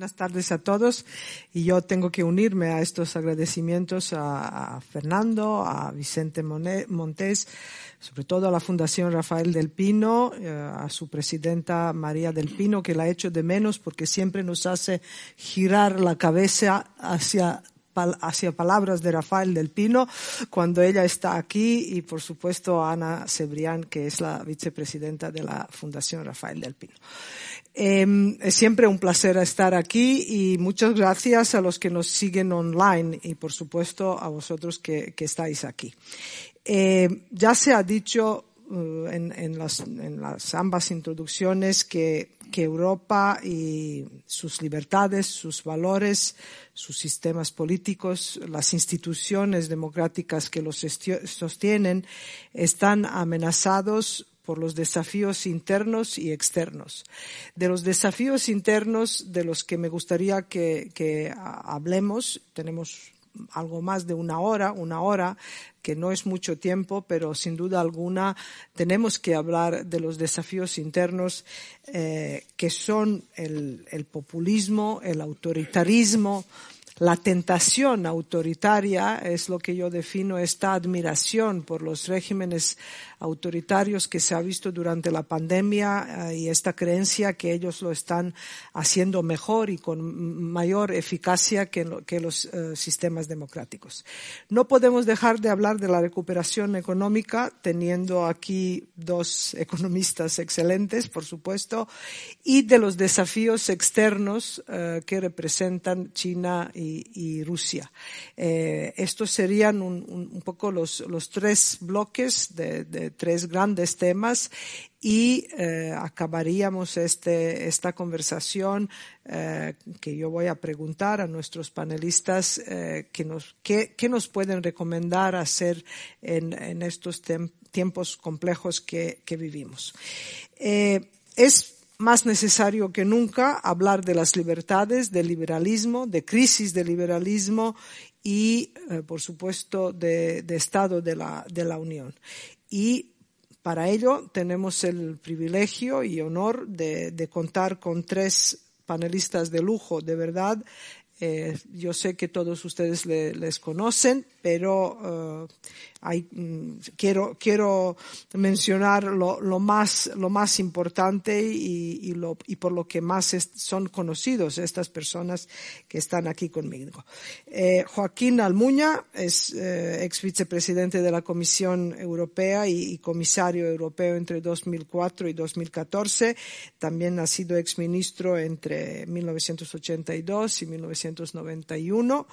Buenas tardes a todos. Y yo tengo que unirme a estos agradecimientos a, Fernando, a Vicente Montés, sobre todo a la Fundación Rafael del Pino, eh, a su presidenta María del Pino, que la hecho de menos porque siempre nos hace girar la cabeza hacia hacia palabras de Rafael del Pino cuando ella está aquí y por supuesto a Ana Cebrián, que es la vicepresidenta de la Fundación Rafael del Pino. Eh, es siempre un placer estar aquí y muchas gracias a los que nos siguen online y por supuesto a vosotros que, estáis aquí. Eh, ya se ha dicho en, en, las, en, las, ambas introducciones que, que Europa y sus libertades, sus valores, sus sistemas políticos, las instituciones democráticas que los sostienen están amenazados por los desafíos internos y externos. De los desafíos internos de los que me gustaría que, hablemos, tenemos algo más de una hora, una hora, que no es mucho tiempo, pero sin duda alguna tenemos que hablar de los desafíos internos eh, que son el, el populismo, el autoritarismo, la tentación autoritaria es lo que yo defino esta admiración por los regímenes autoritarios que se ha visto durante la pandemia eh, y esta creencia que ellos lo están haciendo mejor y con mayor eficacia que, los eh, sistemas democráticos. No podemos dejar de hablar de la recuperación económica teniendo aquí dos economistas excelentes, por supuesto, y de los desafíos externos eh, que representan China y Rusia. Estos serían un, poco los, tres bloques de, tres grandes temas y eh, acabaríamos este, esta conversación eh, que yo voy a preguntar a nuestros panelistas que nos, qué, nos pueden recomendar hacer en, estos tiempos complejos que, vivimos. es más necesario que nunca hablar de las libertades, del liberalismo, de crisis del liberalismo y, eh, por supuesto, de, Estado de la, de la Unión. Y para ello tenemos el privilegio y honor de, de contar con tres panelistas de lujo, de verdad, eh, yo sé que todos ustedes les conocen, pero eh, mm, quiero, quiero mencionar lo, más, lo más importante y, por lo que más son conocidos estas personas que están aquí conmigo. Eh, Joaquín Almuña es ex vicepresidente de la Comisión Europea y, y, comisario europeo entre 2004 y 2014. También ha sido ex ministro entre 1982 y 1990 1991.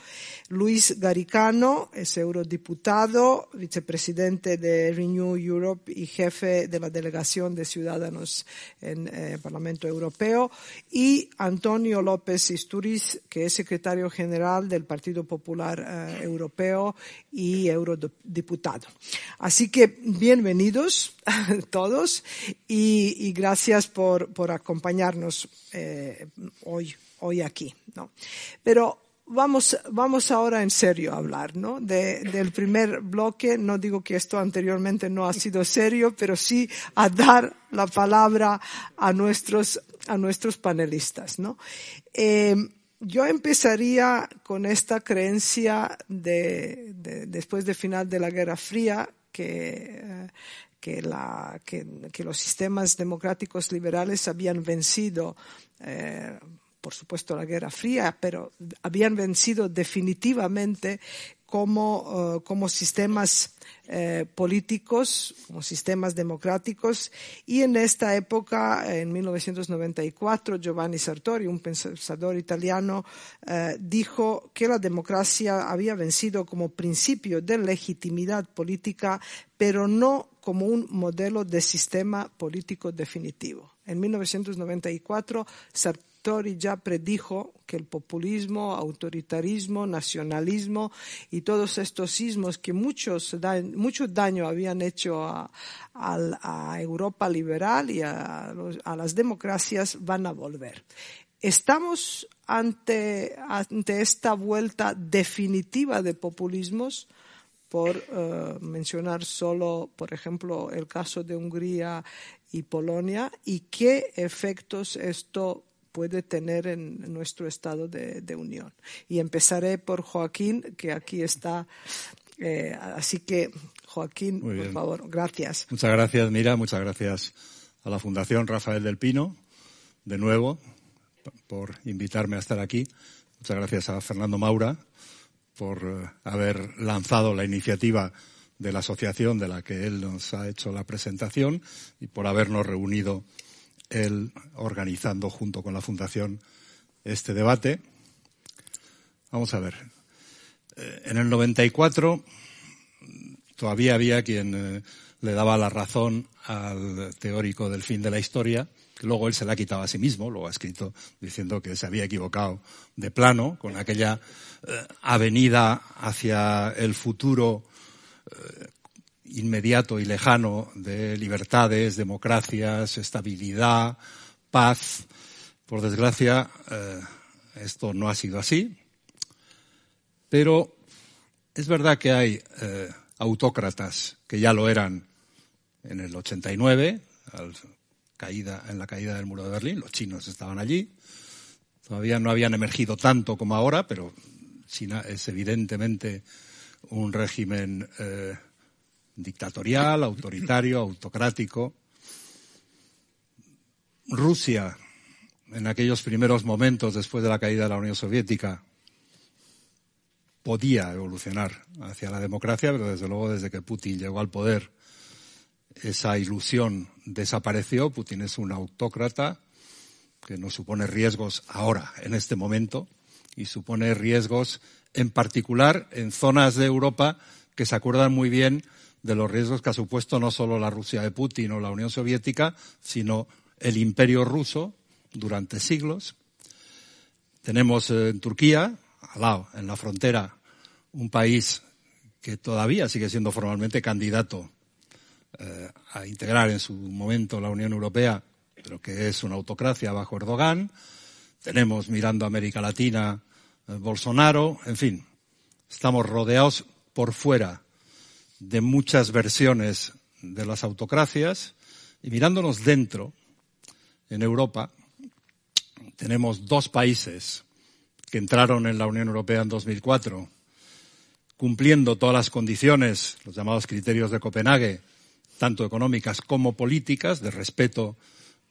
Luis Garicano es eurodiputado, vicepresidente de Renew Europe y jefe de la delegación de ciudadanos en el eh, Parlamento Europeo. Y Antonio López Isturiz, que es secretario general del Partido Popular eh, Europeo y eurodiputado. Así que bienvenidos todos y, gracias por, acompañarnos eh, hoy hoy aquí, ¿no? Pero vamos, vamos ahora en serio a hablar, ¿no? del primer bloque, no digo que esto anteriormente no ha sido serio, pero sí a dar la palabra a nuestros, a nuestros panelistas, ¿no? Eh, yo empezaría con esta creencia de, después del final de la Guerra Fría que, eh, que, la, que, que, los sistemas democráticos liberales habían vencido eh, por supuesto, la Guerra Fría, pero habían vencido definitivamente como, eh, sistemas eh, políticos, como sistemas democráticos. Y en esta época, en 1994, Giovanni Sartori, un pensador italiano, eh, dijo que la democracia había vencido como principio de legitimidad política, pero no como un modelo de sistema político definitivo. En 1994, Sartori ya predijo que el populismo, autoritarismo, nacionalismo y todos estos sismos que muchos mucho daño habían hecho a, Europa liberal y a, las democracias van a volver. Estamos ante, ante esta vuelta definitiva de populismos, por eh, mencionar solo, por ejemplo, el caso de Hungría y Polonia, y qué efectos esto puede tener en nuestro estado de, unión. Y empezaré por Joaquín, que aquí está. Eh, así que, Joaquín, por favor, gracias. Muchas gracias, Mira, muchas gracias a la Fundación Rafael del Pino, de nuevo, por invitarme a estar aquí. Muchas gracias a Fernando Maura por eh, haber lanzado la iniciativa de la asociación de la que él nos ha hecho la presentación y por habernos reunido él organizando junto con la Fundación este debate. Vamos a ver. Eh, en el 94 todavía había quien eh, le daba la razón al teórico del fin de la historia, que luego él se la ha quitado a sí mismo, lo ha escrito diciendo que se había equivocado de plano con aquella eh, avenida hacia el futuro inmediato y lejano de libertades, democracias, estabilidad, paz. Por desgracia, eh, esto no ha sido así, pero es verdad que hay eh, autócratas que ya lo eran en el 89, al caída, en la caída del muro de Berlín, los chinos estaban allí, todavía no habían emergido tanto como ahora, pero China es evidentemente un régimen eh, dictatorial, autoritario, autocrático. Rusia, en aquellos primeros momentos después de la caída de la Unión Soviética, podía evolucionar hacia la democracia, pero desde luego desde que Putin llegó al poder, esa ilusión desapareció. Putin es un autócrata que nos supone riesgos ahora, en este momento, y supone riesgos en particular en zonas de Europa que se acuerdan muy bien de los riesgos que ha supuesto no solo la Rusia de Putin o la Unión Soviética, sino el imperio ruso durante siglos. Tenemos eh, en Turquía, al lado, en la frontera, un país que todavía sigue siendo formalmente candidato eh, a integrar en su momento la Unión Europea, pero que es una autocracia bajo Erdogan. Tenemos mirando América Latina eh, Bolsonaro, en fin, estamos rodeados por fuera de muchas versiones de las autocracias y mirándonos dentro, en Europa, tenemos dos países que entraron en la Unión Europea en 2004, cumpliendo todas las condiciones, los llamados criterios de Copenhague, tanto económicas como políticas, de respeto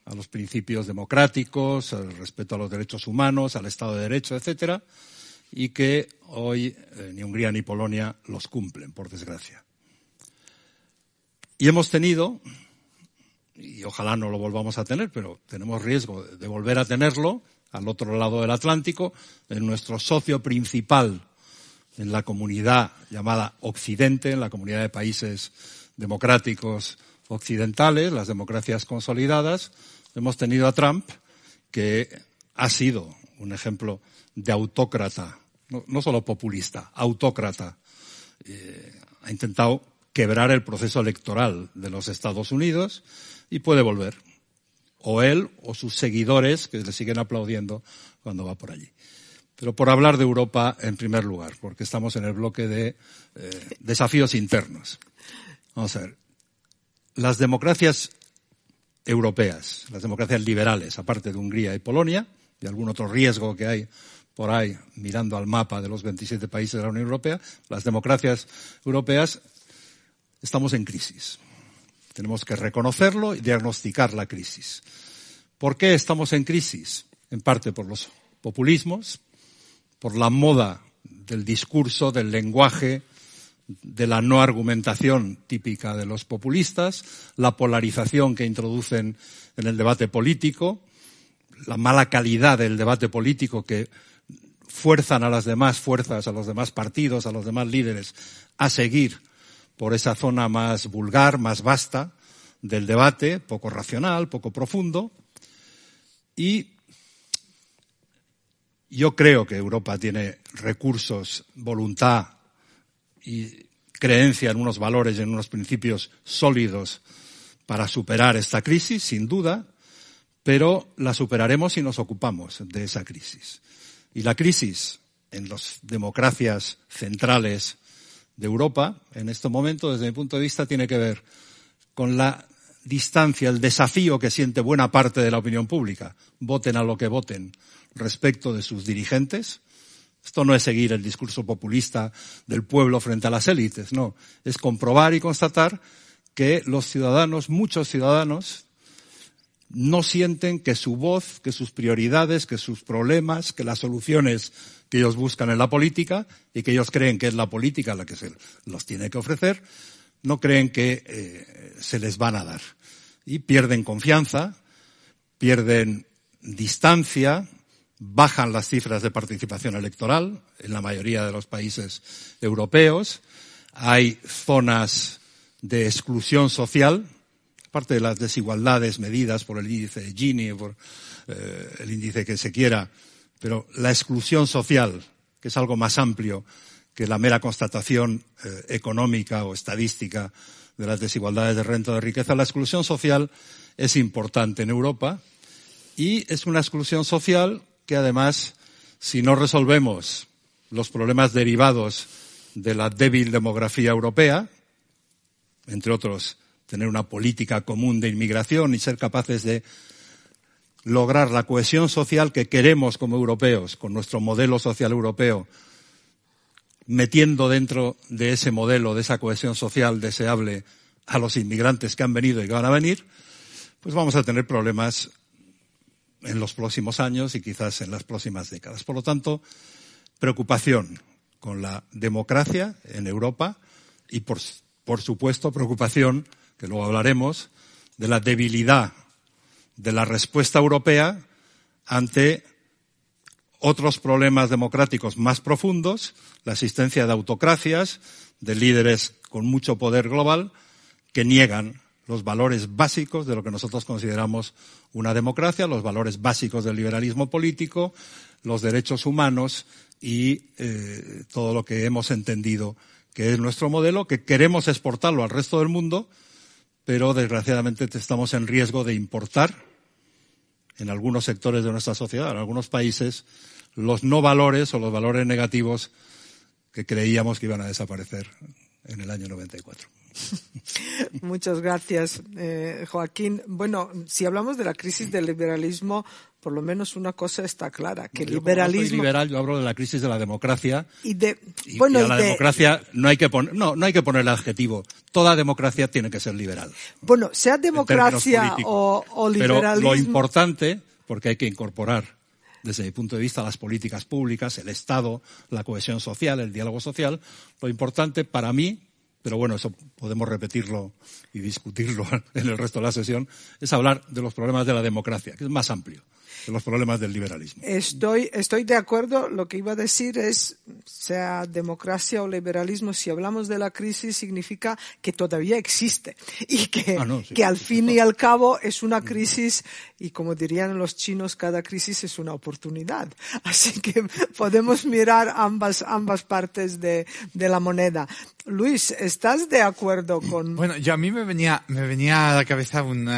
a los principios democráticos, al respeto a los derechos humanos, al Estado de Derecho, etcétera, y que hoy eh, ni Hungría ni Polonia los cumplen, por desgracia. Y hemos tenido, y ojalá no lo volvamos a tener, pero tenemos riesgo de volver a tenerlo al otro lado del Atlántico, en nuestro socio principal en la comunidad llamada Occidente, en la comunidad de países democráticos occidentales, las democracias consolidadas, hemos tenido a Trump, que ha sido un ejemplo de autócrata, no, solo populista, autócrata. Eh, ha intentado quebrar el proceso electoral de los Estados Unidos y puede volver. O él o sus seguidores que le siguen aplaudiendo cuando va por allí. Pero por hablar de Europa en primer lugar, porque estamos en el bloque de eh, desafíos internos. Vamos a ver. Las democracias europeas, las democracias liberales, aparte de Hungría y Polonia, y algún otro riesgo que hay por ahí, mirando al mapa de los 27 países de la Unión Europea, las democracias europeas estamos en crisis. Tenemos que reconocerlo y diagnosticar la crisis. ¿Por qué estamos en crisis? En parte por los populismos, por la moda del discurso, del lenguaje, de la no argumentación típica de los populistas, la polarización que introducen en el debate político, la mala calidad del debate político que fuerzan a las demás fuerzas, a los demás partidos, a los demás líderes a seguir por esa zona más vulgar, más vasta del debate, poco racional, poco profundo. Y yo creo que Europa tiene recursos, voluntad y creencia en unos valores y en unos principios sólidos para superar esta crisis, sin duda, pero la superaremos si nos ocupamos de esa crisis. Y la crisis en las democracias centrales de Europa, en este momento, desde mi punto de vista, tiene que ver con la distancia el desafío que siente buena parte de la opinión pública, voten a lo que voten, respecto de sus dirigentes. Esto no es seguir el discurso populista del pueblo frente a las élites, no. Es comprobar y constatar que los ciudadanos, muchos ciudadanos, no sienten que su voz, que sus prioridades, que sus problemas, que las soluciones que ellos buscan en la política y que ellos creen que es la política la que se los tiene que ofrecer, no creen que eh, se les van a dar. Y pierden confianza, pierden distancia, bajan las cifras de participación electoral en la mayoría de los países europeos, hay zonas de exclusión social, aparte de las desigualdades medidas por el índice de Gini, por eh, el índice que se quiera, pero la exclusión social, que es algo más amplio que la mera constatación eh, económica o estadística de las desigualdades de renta de riqueza, la exclusión social es importante en Europa y es una exclusión social que además, si no resolvemos los problemas derivados de la débil demografía europea, entre otros, tener una política común de inmigración y ser capaces de lograr la cohesión social que queremos como europeos, con nuestro modelo social europeo, metiendo dentro de ese modelo, de esa cohesión social deseable a los inmigrantes que han venido y que van a venir, pues vamos a tener problemas en los próximos años y quizás en las próximas décadas. Por lo tanto, preocupación con la democracia en Europa y, por, supuesto, preocupación, que luego hablaremos, de la debilidad de la respuesta europea ante otros problemas democráticos más profundos, la existencia de autocracias, de líderes con mucho poder global, que niegan los valores básicos de lo que nosotros consideramos una democracia, los valores básicos del liberalismo político, los derechos humanos y eh, todo lo que hemos entendido que es nuestro modelo, que queremos exportarlo al resto del mundo, pero desgraciadamente estamos en riesgo de importar en algunos sectores de nuestra sociedad, en algunos países, los no valores o los valores negativos que creíamos que iban a desaparecer en el año 94. Muchas gracias, eh, Joaquín. Bueno, si hablamos de la crisis del liberalismo, por lo menos una cosa está clara, que el liberalismo... Yo liberal, yo hablo de la crisis de la democracia. Y de... bueno, a la democracia no hay que poner, no, no hay que poner el adjetivo. Toda democracia tiene que ser liberal. Bueno, sea democracia o, o liberalismo... Pero lo importante, porque hay que incorporar desde mi punto de vista, las políticas públicas, el Estado, la cohesión social, el diálogo social. Lo importante para mí pero bueno, eso podemos repetirlo y discutirlo en el resto de la sesión, es hablar de los problemas de la democracia, que es más amplio de los problemas del liberalismo. Estoy, estoy de acuerdo. Lo que iba a decir es, sea democracia o liberalismo, si hablamos de la crisis, significa que todavía existe y que, ah, que al fin y al cabo es una crisis y como dirían los chinos, cada crisis es una oportunidad. Así que podemos mirar ambas, ambas partes de, de la moneda. Luis, ¿estás de acuerdo con...? Bueno, yo a mí me venía, me venía a la cabeza un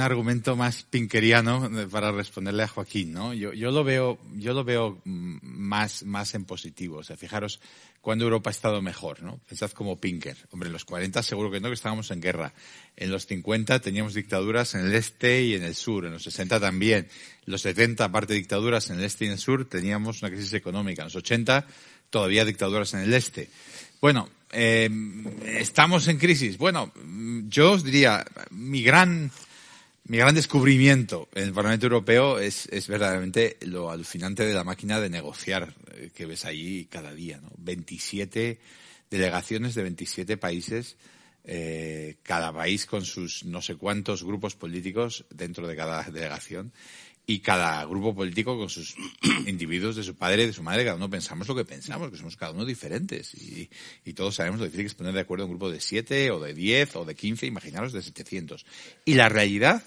argumento más pinkeriano para responderle Joaquín, ¿no? Yo, yo lo veo, yo lo veo más, más en positivo. O sea, fijaros cuando Europa ha estado mejor, ¿no? Pensad como Pinker. Hombre, en los 40 seguro que no, que estábamos en guerra. En los 50 teníamos dictaduras en el este y en el sur. En los 60 también. En los 70, aparte de dictaduras en el este y en el sur, teníamos una crisis económica. En los 80, todavía dictaduras en el este. Bueno, eh, estamos en crisis. Bueno, yo os diría, mi gran, mi gran descubrimiento en el Parlamento Europeo es, es verdaderamente lo alucinante de la máquina de negociar eh, que ves ahí cada día. ¿no? 27 delegaciones de 27 países, eh, cada país con sus no sé cuántos grupos políticos dentro de cada delegación y cada grupo político con sus individuos de su padre de su madre, cada uno pensamos lo que pensamos, que somos cada uno diferentes y, todos sabemos lo difícil que es poner de acuerdo un grupo de siete o de diez o de quince, imaginaros de setecientos. Y la realidad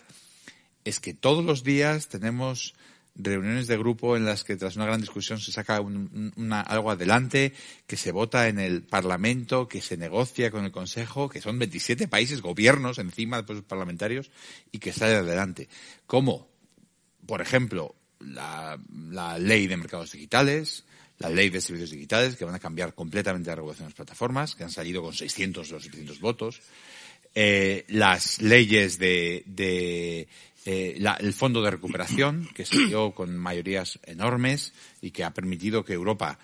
es que todos los días tenemos reuniones de grupo en las que tras una gran discusión se saca una, algo adelante, que se vota en el Parlamento, que se negocia con el Consejo, que son 27 países, gobiernos encima de los parlamentarios y que sale adelante. ¿Cómo? Por ejemplo, la, ley de mercados digitales, la ley de servicios digitales, que van a cambiar completamente la regulación de las plataformas, que han salido con 600 o 700 votos, eh, las leyes de, de eh, la, el fondo de recuperación, que dio con mayorías enormes y que ha permitido que Europa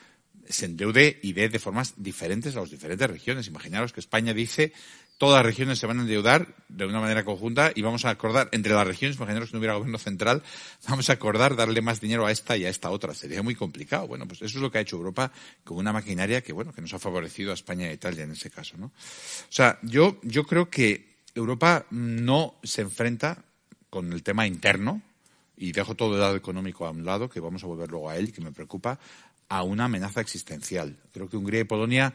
se endeude y dé de formas diferentes a las diferentes regiones. Imaginaros que España dice todas las regiones se van a endeudar de una manera conjunta y vamos a acordar entre las regiones, imaginaros que no hubiera gobierno central, vamos a acordar darle más dinero a esta y a esta otra. Sería muy complicado. Bueno, pues eso es lo que ha hecho Europa con una maquinaria que, bueno, que nos ha favorecido a España e Italia en ese caso, ¿no? O sea, yo, yo creo que Europa no se enfrenta con el tema interno, y dejo todo el lado económico a un lado, que vamos a volver luego a él, que me preocupa, a una amenaza existencial. Creo que Hungría y Polonia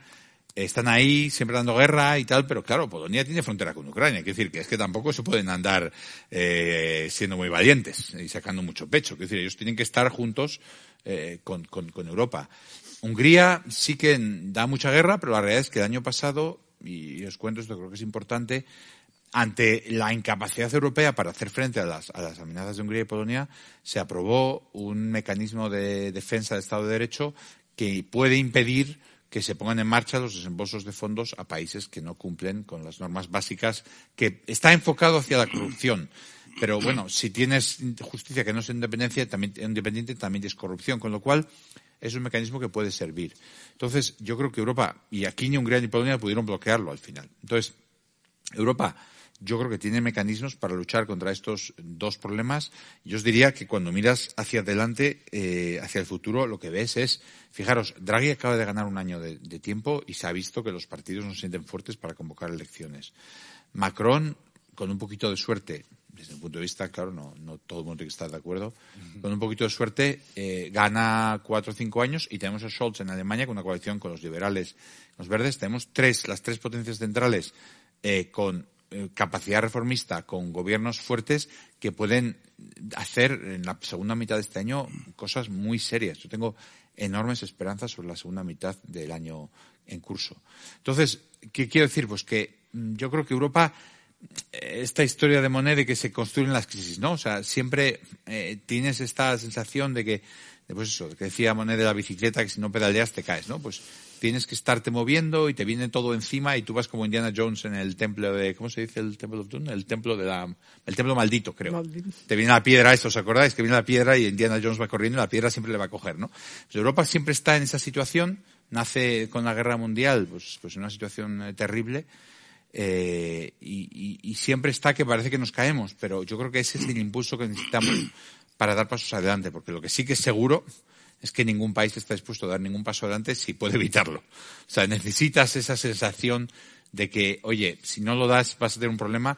están ahí siempre dando guerra y tal, pero claro, Polonia tiene frontera con Ucrania. Quiere decir que es que tampoco se pueden andar eh, siendo muy valientes y sacando mucho pecho. Quiere decir, ellos tienen que estar juntos eh, con, con, con, Europa. Hungría sí que da mucha guerra, pero la realidad es que el año pasado, y os cuento esto, creo que es importante, ante la incapacidad europea para hacer frente a las, a las amenazas de Hungría y Polonia, se aprobó un mecanismo de defensa del Estado de Derecho que puede impedir que se pongan en marcha los desembolsos de fondos a países que no cumplen con las normas básicas, que está enfocado hacia la corrupción. Pero bueno, si tienes justicia que no es independencia, también, independiente, también es corrupción, con lo cual es un mecanismo que puede servir. Entonces, yo creo que Europa, y aquí ni Hungría ni Polonia pudieron bloquearlo al final. Entonces, Europa yo creo que tiene mecanismos para luchar contra estos dos problemas. Yo os diría que cuando miras hacia adelante, eh, hacia el futuro, lo que ves es, fijaros, Draghi acaba de ganar un año de, de, tiempo y se ha visto que los partidos no se sienten fuertes para convocar elecciones. Macron, con un poquito de suerte, desde el punto de vista, claro, no, no todo el mundo tiene que estar de acuerdo, uh -huh. con un poquito de suerte, eh, gana cuatro o cinco años y tenemos a Scholz en Alemania con una coalición con los liberales, los verdes. Tenemos tres, las tres potencias centrales eh, con capacidad reformista con gobiernos fuertes que pueden hacer en la segunda mitad de este año cosas muy serias. Yo tengo enormes esperanzas sobre la segunda mitad del año en curso. Entonces, ¿qué quiero decir? Pues que mm, yo creo que Europa, eh, esta historia de moneda que se construyen las crisis, ¿no? O sea, siempre eh, tienes esta sensación de que, pues eso, que decía Monet de la bicicleta, que si no pedaleas te caes, ¿no? Pues tienes que estarte moviendo y te viene todo encima y tú vas como Indiana Jones en el templo de, ¿cómo se dice el Temple of Doom? El templo de la, el templo maldito, creo. Maldito. Te viene la piedra, esto os acordáis, que viene la piedra y Indiana Jones va corriendo y la piedra siempre le va a coger, ¿no? Pues Europa siempre está en esa situación, nace con la guerra mundial, pues, pues en una situación eh, terrible, eh, y, y, y siempre está que parece que nos caemos, pero yo creo que ese es el impulso que necesitamos para dar pasos adelante, porque lo que sí que es seguro es que ningún país está dispuesto a dar ningún paso adelante si puede evitarlo. O sea, necesitas esa sensación de que, oye, si no lo das vas a tener un problema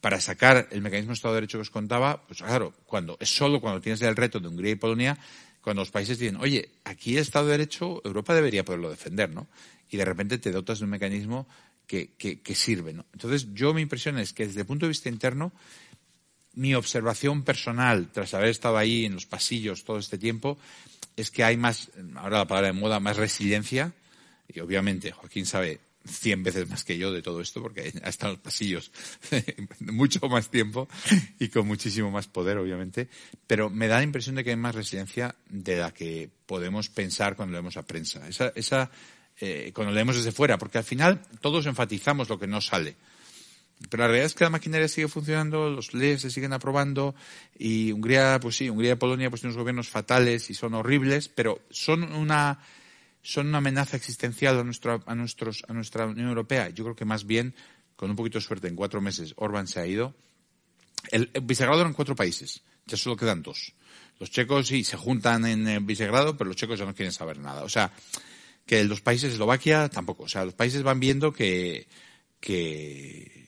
para sacar el mecanismo de Estado de Derecho que os contaba, pues claro, cuando es solo cuando tienes el reto de Hungría y Polonia, cuando los países dicen, oye, aquí el Estado de Derecho, Europa debería poderlo defender, ¿no? Y de repente te dotas de un mecanismo que, que, sirve, ¿no? Entonces, yo mi impresión es que desde el punto de vista interno, mi observación personal, tras haber estado ahí en los pasillos todo este tiempo, es que hay más, ahora la palabra de moda, más resiliencia. Y obviamente Joaquín sabe cien veces más que yo de todo esto porque ha estado en los pasillos mucho más tiempo y con muchísimo más poder, obviamente. Pero me da la impresión de que hay más resiliencia de la que podemos pensar cuando leemos a prensa. Esa, esa eh, cuando leemos desde fuera, porque al final todos enfatizamos lo que no sale. Pero la realidad es que la maquinaria sigue funcionando, los leyes se siguen aprobando y Hungría, pues sí, Hungría y Polonia pues tienen unos gobiernos fatales y son horribles, pero son una, son una amenaza existencial a, nuestro, a, nuestros, a nuestra Unión Europea. Yo creo que más bien, con un poquito de suerte, en cuatro meses Orban se ha ido. El, el Visegrado eran cuatro países, ya solo quedan dos. Los checos sí se juntan en el Visegrado, pero los checos ya no quieren saber nada. O sea, que los países, Eslovaquia tampoco. O sea, los países van viendo que, que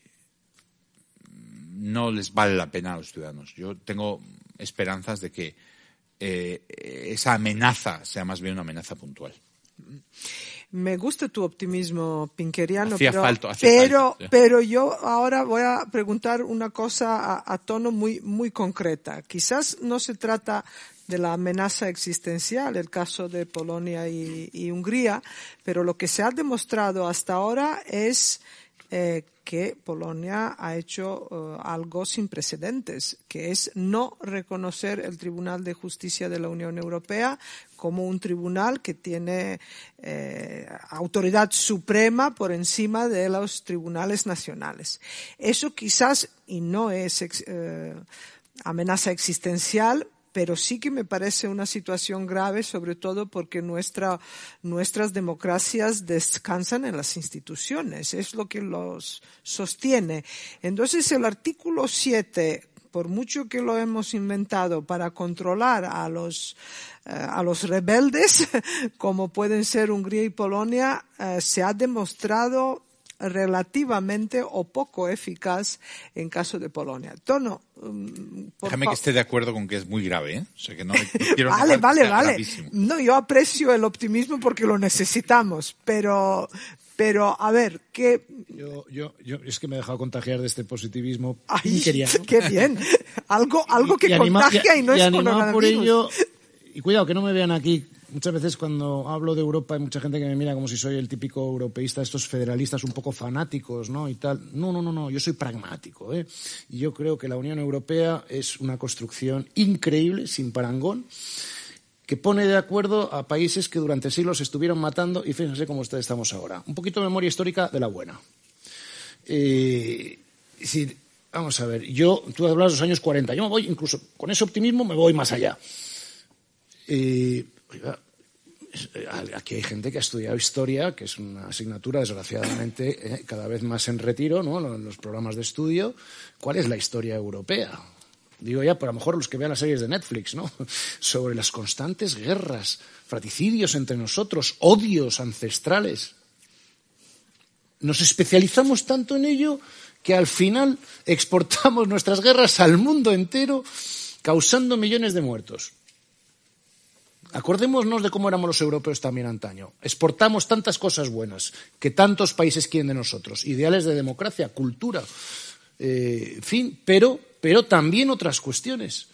no les vale la pena a los ciudadanos. Yo tengo esperanzas de que eh, esa amenaza sea más bien una amenaza puntual. Me gusta tu optimismo pinkeriano, hacía pero, pero, sí. pero yo ahora voy a preguntar una cosa a, a, tono muy, muy concreta. Quizás no se trata de la amenaza existencial, el caso de Polonia y, y Hungría, pero lo que se ha demostrado hasta ahora es eh, que Polonia ha hecho uh, algo sin precedentes, que es no reconocer el Tribunal de Justicia de la Unión Europea como un tribunal que tiene eh, autoridad suprema por encima de los tribunales nacionales. Eso quizás, y no es eh, amenaza existencial, pero sí que me parece una situación grave, sobre todo porque nuestra, nuestras democracias descansan en las instituciones, es lo que los sostiene. Entonces, el artículo 7 por mucho que lo hemos inventado para controlar a los, eh, a los rebeldes, como pueden ser Hungría y Polonia, eh, se ha demostrado relativamente o poco eficaz en caso de Polonia. Tono, Déjame que esté de acuerdo con que es muy grave, ¿eh? O sea, que no, quiero vale, vale, vale. No, yo aprecio el optimismo porque lo necesitamos, pero, pero, a ver, ¿qué...? Yo, yo, yo es que me he dejado contagiar de este positivismo Ay, ¡Qué bien! Algo, algo que contagia y, no es por ello, y cuidado, que no me vean aquí. Muchas veces cuando hablo de Europa hay mucha gente que me mira como si soy el típico europeísta, estos federalistas un poco fanáticos, ¿no? Y tal. No, no, no, no. Yo soy pragmático, ¿eh? Y yo creo que la Unión Europea es una construcción increíble, sin parangón que pone de acuerdo a países que durante siglos estuvieron matando y fíjense cómo estamos ahora. Un poquito de memoria histórica de la buena. Eh, vamos a ver, yo, tú hablas de los años 40, yo me voy, incluso con ese optimismo, me voy más allá. Eh, aquí hay gente que ha estudiado historia, que es una asignatura, desgraciadamente, eh, cada vez más en retiro, ¿no? En los programas de estudio. ¿Cuál es la historia europea? digo ya, por a lo mejor los que vean las series de Netflix, ¿no? Sobre las constantes guerras, fraticidios entre nosotros, odios ancestrales. Nos especializamos tanto en ello que al final exportamos nuestras guerras al mundo entero, causando millones de muertos. Acordémonos de cómo éramos los europeos también antaño. Exportamos tantas cosas buenas que tantos países quieren de nosotros. Ideales de democracia, cultura, eh, fin, pero pero también otras cuestiones.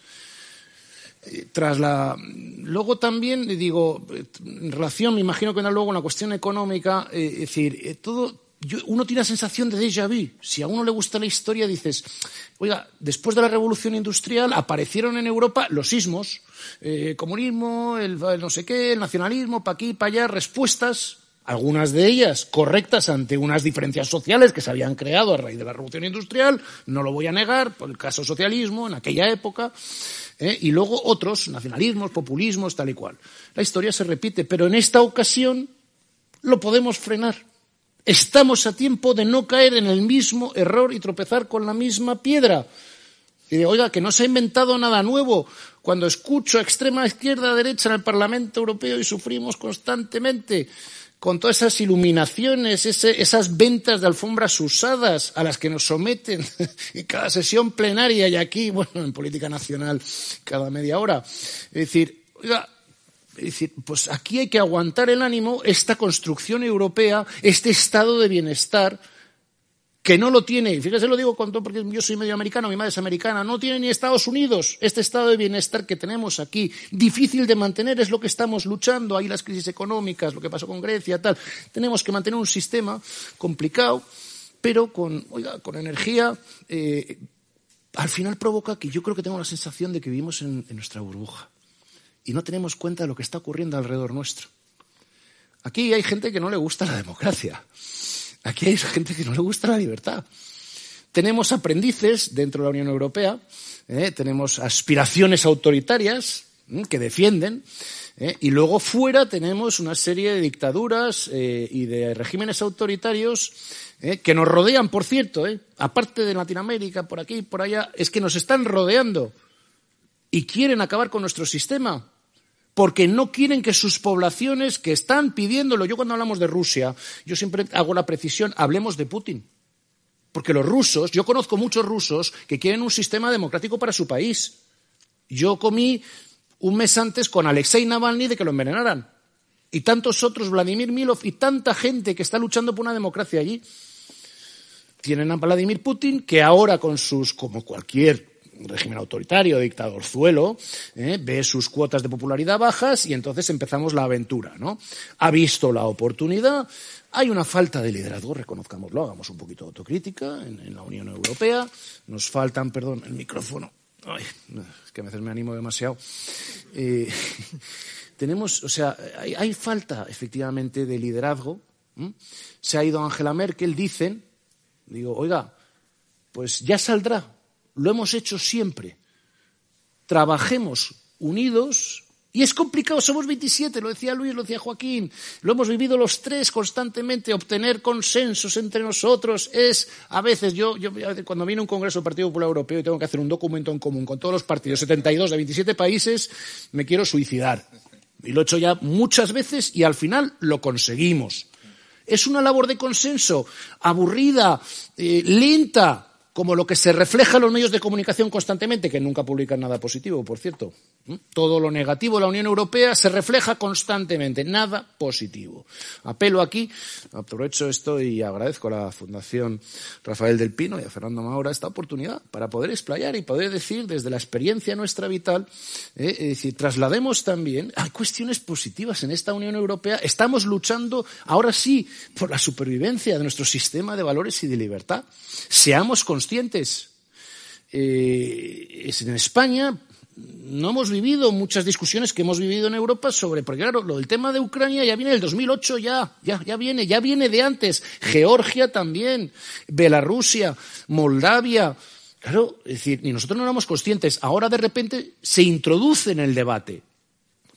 Eh, tras la... Luego también, digo, en relación, me imagino que no luego una cuestión económica, eh, es decir, eh, todo, uno tiene la sensación de déjà vu. Si a uno le gusta la historia, dices, oiga, después de la revolución industrial aparecieron en Europa los sismos, eh, comunismo, el, no sé qué, el nacionalismo, pa' aquí, pa' allá, respuestas algunas de ellas correctas ante unas diferencias sociales que se habían creado a raíz de la revolución industrial, no lo voy a negar, por el caso socialismo en aquella época, ¿eh? y luego otros, nacionalismos, populismos, tal y cual. La historia se repite, pero en esta ocasión lo podemos frenar. Estamos a tiempo de no caer en el mismo error y tropezar con la misma piedra. Y oiga, que no se ha inventado nada nuevo. Cuando escucho a extrema izquierda, derecha en el Parlamento Europeo y sufrimos constantemente con todas esas iluminaciones, esas ventas de alfombras usadas a las que nos someten en cada sesión plenaria y aquí, bueno, en política nacional cada media hora. Es decir, oiga, es decir, pues aquí hay que aguantar el ánimo, esta construcción europea, este estado de bienestar, que no lo tiene, fíjese lo digo con todo porque yo soy medio americano, mi madre es americana, no tiene ni Estados Unidos. Este estado de bienestar que tenemos aquí, difícil de mantener, es lo que estamos luchando, hay las crisis económicas, lo que pasó con Grecia, tal, tenemos que mantener un sistema complicado, pero con, oiga, con energía, eh, al final provoca que yo creo que tengo la sensación de que vivimos en nuestra burbuja y no tenemos cuenta de lo que está ocurriendo alrededor nuestro. Aquí hay gente que no le gusta la democracia. Aquí hay gente que no le gusta la libertad. Tenemos aprendices dentro de la Unión Europea, ¿eh? tenemos aspiraciones autoritarias ¿eh? que defienden, ¿eh? y luego fuera tenemos una serie de dictaduras y de regímenes autoritarios que nos rodean, por cierto, aparte de Latinoamérica, por aquí y por allá, es que nos están rodeando y quieren acabar con nuestro sistema porque no quieren que sus poblaciones que están pidiéndolo, yo cuando hablamos de Rusia, yo siempre hago la precisión, hablemos de Putin. Porque los rusos, yo conozco muchos rusos que quieren un sistema democrático para su país. Yo comí un mes antes con Alexei Navalny de que lo envenenaran. Y tantos otros, Vladimir Milov y tanta gente que está luchando por una democracia allí. Tienen a Vladimir Putin que ahora con sus, como cualquier régimen autoritario, dictadorzuelo, ¿eh? ve sus cuotas de popularidad bajas y entonces empezamos la aventura, ¿no? Ha visto la oportunidad, hay una falta de liderazgo, reconozcámoslo, hagamos un poquito de autocrítica en, la Unión Europea, nos faltan, perdón, el micrófono, Ay, es que a veces me animo demasiado. Eh, tenemos, o sea, hay, falta efectivamente de liderazgo. Se ha ido Angela Merkel, dicen, digo, oiga, pues ya saldrá, lo hemos hecho siempre. Trabajemos unidos y es complicado, somos 27, lo decía Luis, lo decía Joaquín, lo hemos vivido los tres constantemente, obtener consensos entre nosotros es, a veces, yo, yo cuando viene un Congreso del Partido Popular Europeo y tengo que hacer un documento en común con todos los partidos, 72 de 27 países, me quiero suicidar. Y lo he hecho ya muchas veces y al final lo conseguimos. Es una labor de consenso aburrida, eh, lenta, como lo que se refleja en los medios de comunicación constantemente, que nunca publican nada positivo, por cierto. Todo lo negativo de la Unión Europea se refleja constantemente, nada positivo. Apelo aquí, aprovecho esto y agradezco a la Fundación Rafael del Pino y a Fernando Maura esta oportunidad para poder explayar y poder decir desde la experiencia nuestra vital, eh, es decir, traslademos también, hay cuestiones positivas en esta Unión Europea, estamos luchando ahora sí por la supervivencia de nuestro sistema de valores y de libertad. Seamos conscientes conscientes. Eh, en España no hemos vivido muchas discusiones que hemos vivido en Europa sobre, porque claro, lo del tema de Ucrania ya viene del 2008, ya, ya, ya viene, ya viene de antes. Georgia también, Bielorrusia, Moldavia. Claro, es decir, ni nosotros no éramos conscientes. Ahora de repente se introduce en el debate.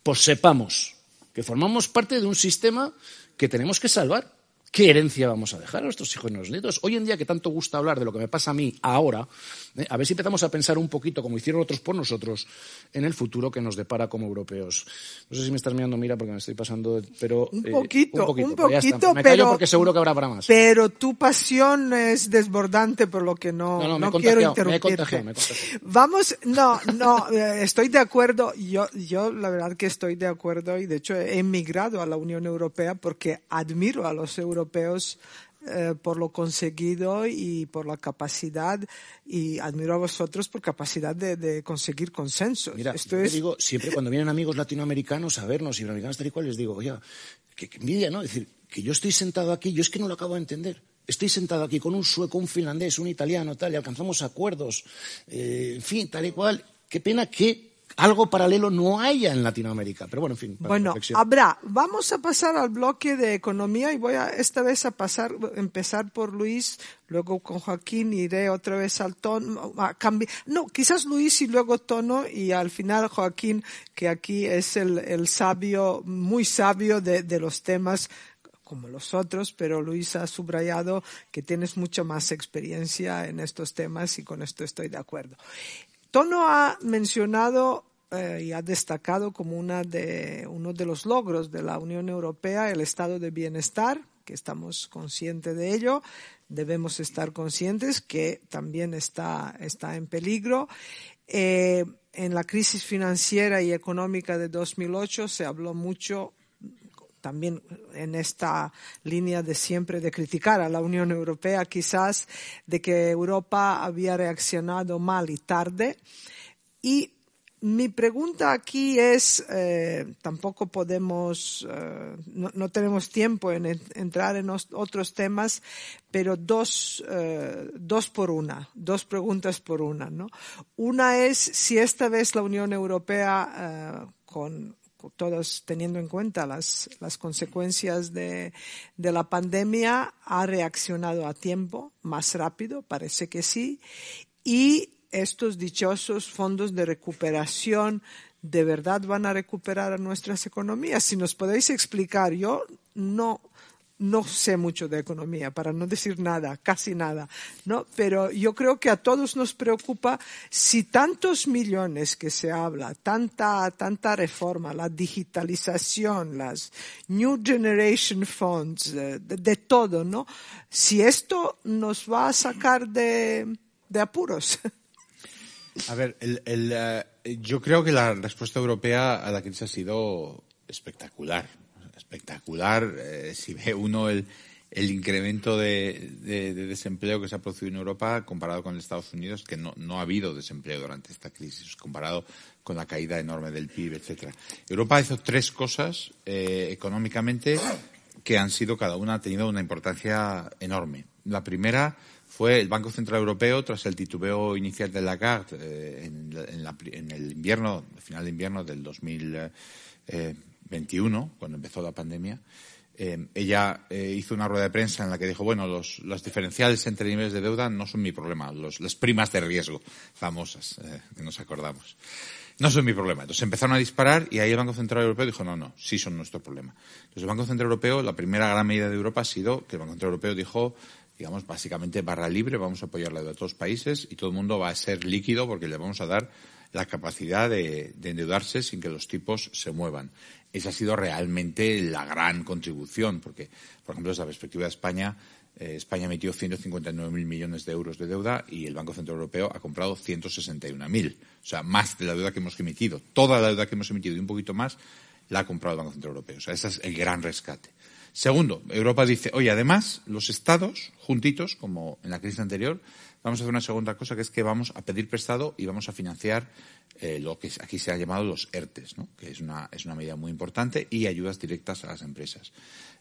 Pues sepamos que formamos parte de un sistema que tenemos que salvar. ¿Qué herencia vamos a dejar a nuestros hijos y nuestros nietos? Hoy en día que tanto gusta hablar de lo que me pasa a mí ahora, ¿eh? a ver si empezamos a pensar un poquito, como hicieron otros por nosotros, en el futuro que nos depara como europeos. No sé si me estás mirando, mira, porque me estoy pasando, pero... Un poquito, eh, un poquito, un pero, poquito, me callo porque seguro que habrá para más. Pero tu pasión es desbordante, por lo que no, no, no, no quiero interrumpirte. Me me. Vamos, no, no, eh, estoy de acuerdo. Yo, yo la verdad que estoy de acuerdo y de hecho he emigrado a la Unión Europea porque admiro a los europeos eh, por lo conseguido y por la capacidad y admiro a vosotros por capacidad de, de conseguir consensos. Mira, Esto yo es digo, siempre cuando vienen amigos latinoamericanos a vernos, iberoamericanos tal y cual, les digo, oye, qué, qué envidia, ¿no? Es decir, que yo estoy sentado aquí, yo es que no lo acabo de entender. Estoy sentado aquí con un sueco, un finlandés, un italiano, tal, y alcanzamos acuerdos, eh, en fin, tal y cual. Qué pena que algo paralelo no haya en Latinoamérica. Pero bueno, en fin. Bueno, habrá. Vamos a pasar al bloque de economía y voy a esta vez a pasar, empezar por Luis, luego con Joaquín iré otra vez al tono, a no, quizás Luis y luego tono y al final Joaquín, que aquí es el, el sabio, muy sabio de, de los temas como los otros, pero Luis ha subrayado que tienes mucha más experiencia en estos temas y con esto estoy de acuerdo. Tono ha mencionado eh, y ha destacado como una de, uno de los logros de la Unión Europea el estado de bienestar, que estamos conscientes de ello. Debemos estar conscientes que también está, está en peligro. Eh, en la crisis financiera y económica de 2008 se habló mucho también en esta línea de siempre de criticar a la Unión Europea, quizás de que Europa había reaccionado mal y tarde. Y mi pregunta aquí es, eh, tampoco podemos, eh, no, no, tenemos tiempo en en entrar en os, otros temas, pero dos, eh, dos por una, dos preguntas por una, ¿no? Una es si esta vez la Unión Europea, con, todos teniendo en cuenta las, las consecuencias de, de, la pandemia, ha reaccionado a tiempo, más rápido, parece que sí, y estos dichosos fondos de recuperación de verdad van a recuperar a nuestras economías. Si nos podéis explicar, yo no no sé mucho de economía, para no decir nada, casi nada, ¿no? Pero yo creo que a todos nos preocupa si tantos millones que se habla, tanta, tanta reforma, la digitalización, las New Generation Funds, de, de, todo, ¿no? Si esto nos va a sacar de, de apuros. A ver, el, el, uh, yo creo que la respuesta europea a la crisis ha sido espectacular espectacular. Eh, si ve uno el, el incremento de, desempleo que se ha producido en Europa comparado con Estados Unidos, que no, no ha habido desempleo durante esta crisis, comparado con la caída enorme del PIB, etcétera. Europa hizo tres cosas eh, económicamente que han sido cada una ha tenido una importancia enorme. La primera fue el Banco Central Europeo tras el titubeo inicial de Lagarde eh, en, en, el invierno, final de invierno del 2021, cuando empezó la pandemia eh, ella eh, hizo una rueda de prensa en la que dijo, bueno, los, los diferenciales entre niveles de deuda no son mi problema, los, las primas de riesgo famosas, eh, que nos acordamos. No son mi problema. Entonces empezaron a disparar y ahí el Banco Central Europeo dijo, no, no, sí son nuestro problema. Entonces el Banco Central Europeo, la primera gran medida de Europa ha sido que el Banco Central Europeo dijo, digamos, básicamente barra libre, vamos a apoyar la deuda de todos los países y todo el mundo va a ser líquido porque le vamos a dar la capacidad de, de endeudarse sin que los tipos se muevan esa ha sido realmente la gran contribución, porque, por ejemplo, desde la perspectiva de España, eh, España emitió 159.000 millones de euros de deuda y el Banco Central Europeo ha comprado 161.000. O sea, más de la deuda que hemos emitido. Toda la deuda que hemos emitido y un poquito más la ha comprado el Banco Central Europeo. O sea, ese es el gran rescate. Segundo, Europa dice, oye, además, los estados, juntitos, como en la crisis anterior, vamos a hacer una segunda cosa, que es que vamos a pedir prestado y vamos a financiar eh, lo que aquí se ha llamado los ERTES, ¿no? que es una, es una medida muy importante, y ayudas directas a las empresas.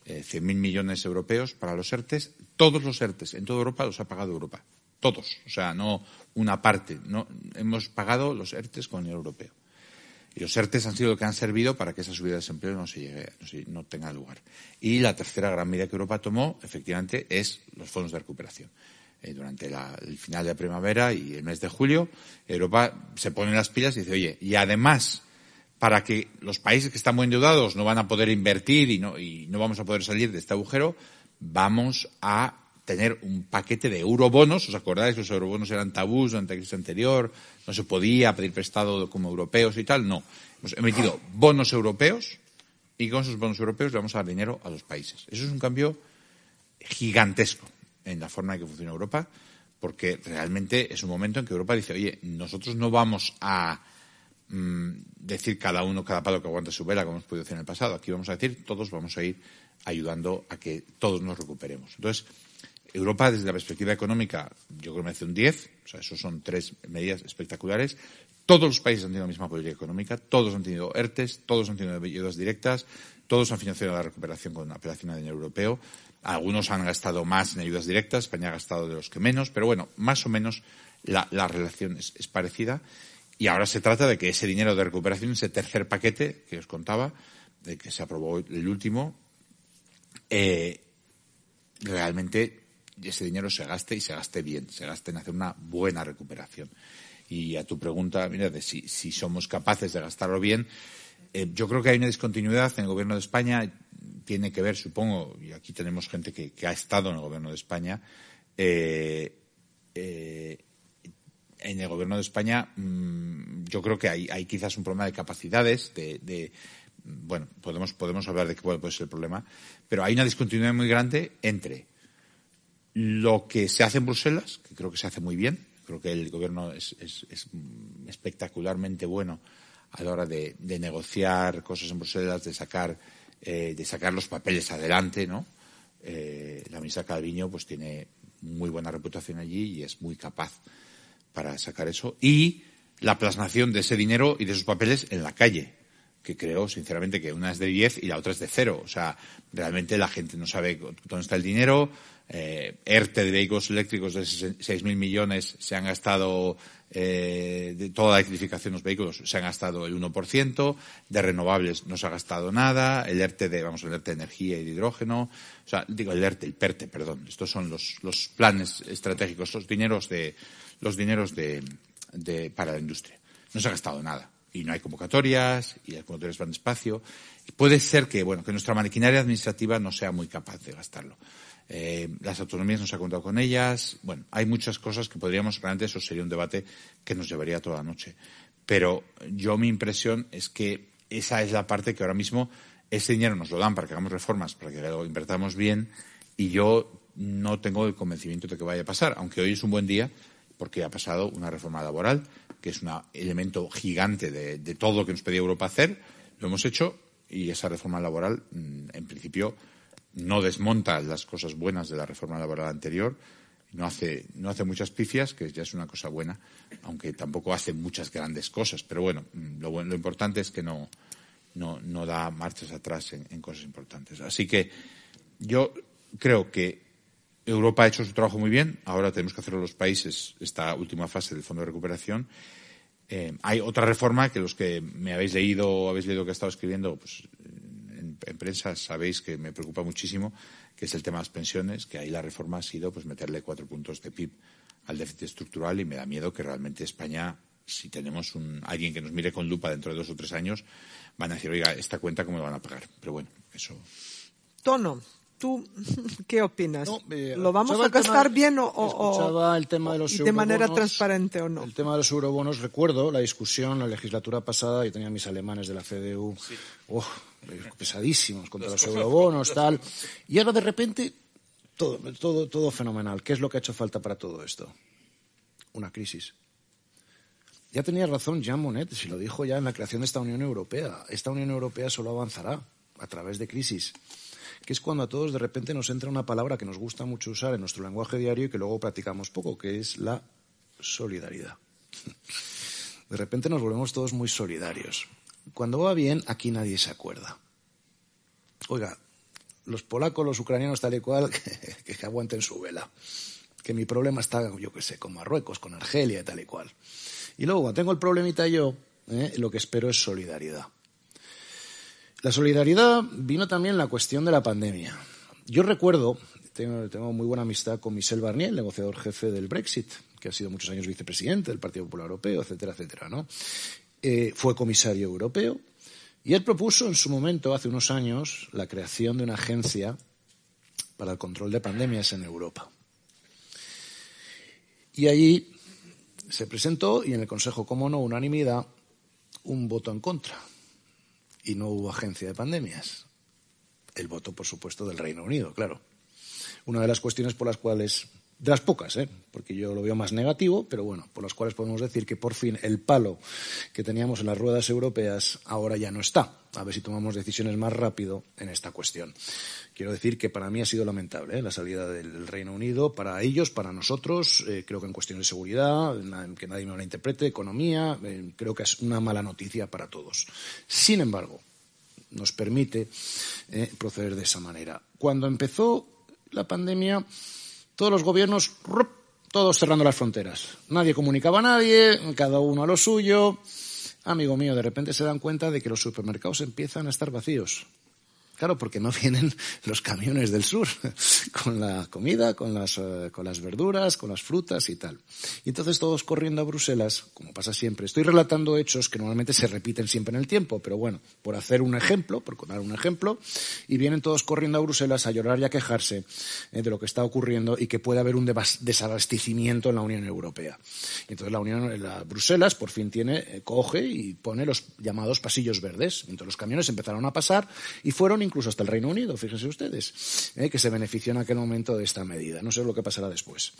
Eh, 100.000 millones europeos para los ERTES. Todos los ERTES en toda Europa los ha pagado Europa. Todos. O sea, no una parte. No, hemos pagado los ERTES con el europeo. Y los ERTES han sido lo que han servido para que esa subida de desempleo no, se llegue, no, no tenga lugar. Y la tercera gran medida que Europa tomó, efectivamente, es los fondos de recuperación. Eh, durante el final de la primavera y el mes de julio, Europa se pone las pilas y dice, oye, y además, para que los países que están muy endeudados no van a poder invertir y no, y no vamos a poder salir de este agujero, vamos a tener un paquete de eurobonos. ¿Os acordáis? Los eurobonos eran tabús durante la crisis anterior, no se podía pedir prestado como europeos y tal. No. Hemos emitido bonos europeos y con esos bonos europeos le vamos a dar dinero a los países. Eso es un cambio gigantesco en la forma en que funciona Europa, porque realmente es un momento en que Europa dice, oye, nosotros no vamos a mm, decir cada uno, cada palo que aguante su vela, como hemos podido decir en el pasado. Aquí vamos a decir, todos vamos a ir ayudando a que todos nos recuperemos. Entonces, Europa, desde la perspectiva económica, yo creo que merece un 10. O sea, esos son tres medidas espectaculares. Todos los países han tenido la misma política económica, todos han tenido ERTES, todos han tenido ayudas directas, todos han financiado la recuperación con apelación a dinero europeo. Algunos han gastado más en ayudas directas, España ha gastado de los que menos, pero bueno, más o menos la, relación es, parecida. Y ahora se trata de que ese dinero de recuperación, ese tercer paquete que os contaba, de que se aprobó el último, eh, realmente ese dinero se gaste y se gaste bien, se gaste en hacer una buena recuperación. Y a tu pregunta, mira, de si, somos capaces de gastarlo bien, eh, yo creo que hay una discontinuidad en el gobierno de España tiene que ver, supongo, y aquí tenemos gente que, ha estado en el gobierno de España, eh, eh, en el gobierno de España mm, yo creo que hay, quizás un problema de capacidades, de, bueno, podemos, podemos hablar de qué puede, ser el problema, pero hay una discontinuidad muy grande entre lo que se hace en Bruselas, que creo que se hace muy bien, creo que el gobierno es, espectacularmente bueno a la hora de negociar cosas en Bruselas, de sacar eh, de sacar los papeles adelante, ¿no? Eh, la ministra Calviño pues tiene muy buena reputación allí y es muy capaz para sacar eso. Y la plasmación de ese dinero y de esos papeles en la calle, que creo sinceramente que una es de 10 y la otra es de cero. O sea, realmente la gente no sabe dónde está el dinero. Eh, ERTE de vehículos eléctricos de 6.000 millones se han gastado eh, de toda la electrificación de los vehículos se han gastado el 1%, de renovables no se ha gastado nada, el ERTE de, vamos, el ERTE de energía y de hidrógeno, o sea, digo el ERTE, el PERTE, perdón, estos son los, los planes estratégicos, los dineros de, los dineros de, de, para la industria. No se ha gastado nada. Y no hay convocatorias, y las convocatorias van despacio. puede ser que, bueno, que nuestra maquinaria administrativa no sea muy capaz de gastarlo. Eh, las autonomías no se ha contado con ellas. Bueno, hay muchas cosas que podríamos, realmente eso sería un debate que nos llevaría toda la noche. Pero yo mi impresión es que esa es la parte que ahora mismo ese dinero nos lo dan para que hagamos reformas, para que lo invertamos bien y yo no tengo el convencimiento de que vaya a pasar, aunque hoy es un buen día porque ha pasado una reforma laboral, que es un elemento gigante de, de todo lo que nos pedía Europa hacer, lo hemos hecho y esa reforma laboral, mm, en principio, no desmonta las cosas buenas de la reforma laboral anterior, no hace, no hace muchas pifias, que ya es una cosa buena, aunque tampoco hace muchas grandes cosas. Pero bueno, lo, lo importante es que no, no, no da marchas atrás en, en, cosas importantes. Así que yo creo que Europa ha hecho su trabajo muy bien. Ahora tenemos que hacerlo los países, esta última fase del Fondo de Recuperación. Eh, hay otra reforma que los que me habéis leído o habéis leído que he estado escribiendo, pues en, en prensa sabéis que me preocupa muchísimo que es el tema de las pensiones, que ahí la reforma ha sido pues meterle cuatro puntos de PIB al déficit estructural y me da miedo que realmente España, si tenemos un, alguien que nos mire con lupa dentro de dos o tres años, van a decir, oiga, esta cuenta cómo la van a pagar. Pero bueno, eso. Tono. ¿Tú qué opinas? No, eh, ¿Lo vamos a gastar tema, bien o, o, el tema de, los de manera transparente o no? El tema de los eurobonos, recuerdo la discusión la legislatura pasada, yo tenía mis alemanes de la CDU, sí. oh, pesadísimos contra los, eurobonos, tal. Y ahora de repente, todo, todo, todo fenomenal. ¿Qué es lo que ha hecho falta para todo esto? Una crisis. Ya tenía razón Jean Monnet, si lo dijo ya en la creación de esta Unión Europea. Esta Unión Europea solo avanzará a través de crisis que es cuando a todos de repente nos entra una palabra que nos gusta mucho usar en nuestro lenguaje diario y que luego practicamos poco, que es la solidaridad. De repente nos volvemos todos muy solidarios. Cuando va bien, aquí nadie se acuerda. Oiga, los polacos, los ucranianos, tal y cual, que, aguanten su vela. Que mi problema está, yo qué sé, con Marruecos, con Argelia tal y cual. Y luego, cuando tengo el problemita yo, eh, lo que espero es solidaridad. La solidaridad vino también la cuestión de la pandemia. Yo recuerdo, tengo, tengo, muy buena amistad con Michel Barnier, el negociador jefe del Brexit, que ha sido muchos años vicepresidente del Partido Popular Europeo, etcétera, etcétera, ¿no? Eh, fue comisario europeo y él propuso en su momento, hace unos años, la creación de una agencia para el control de pandemias en Europa. Y allí se presentó y en el Consejo, como no, unanimidad, un voto en contra y no hubo agencia de pandemias. El voto, por supuesto, del Reino Unido, claro. Una de las cuestiones por las cuales, de las pocas, ¿eh? porque yo lo veo más negativo, pero bueno, por las cuales podemos decir que por fin el palo que teníamos en las ruedas europeas ahora ya no está. A ver si tomamos decisiones más rápido en esta cuestión. Quiero decir que para mí ha sido lamentable ¿eh? la salida del Reino Unido, para ellos, para nosotros, eh, creo que en cuestiones de seguridad, que nadie me lo interprete, economía, creo que es una mala noticia para todos. Sin embargo, nos permite proceder de esa manera. Cuando empezó la pandemia, todos los gobiernos, todos cerrando las fronteras. Nadie comunicaba a nadie, cada uno a lo suyo. Amigo mío, de repente se dan cuenta de que los supermercados empiezan a estar vacíos. Claro, porque no vienen los camiones del sur con la comida, con las, uh, con las verduras, con las frutas y tal. Y entonces todos corriendo a Bruselas, como pasa siempre. Estoy relatando hechos que normalmente se repiten siempre en el tiempo, pero bueno, por hacer un ejemplo, por dar un ejemplo, y vienen todos corriendo a Bruselas a llorar y a quejarse eh, de lo que está ocurriendo y que puede haber un desabastecimiento en la Unión Europea. Y entonces la Unión, la Bruselas por fin tiene, eh, coge y pone los llamados pasillos verdes. Entonces los camiones empezaron a pasar y fueron incluso hasta el Reino Unido, fíjense ustedes, ¿eh? que se benefició en aquel momento de esta medida. No sé lo que pasará después.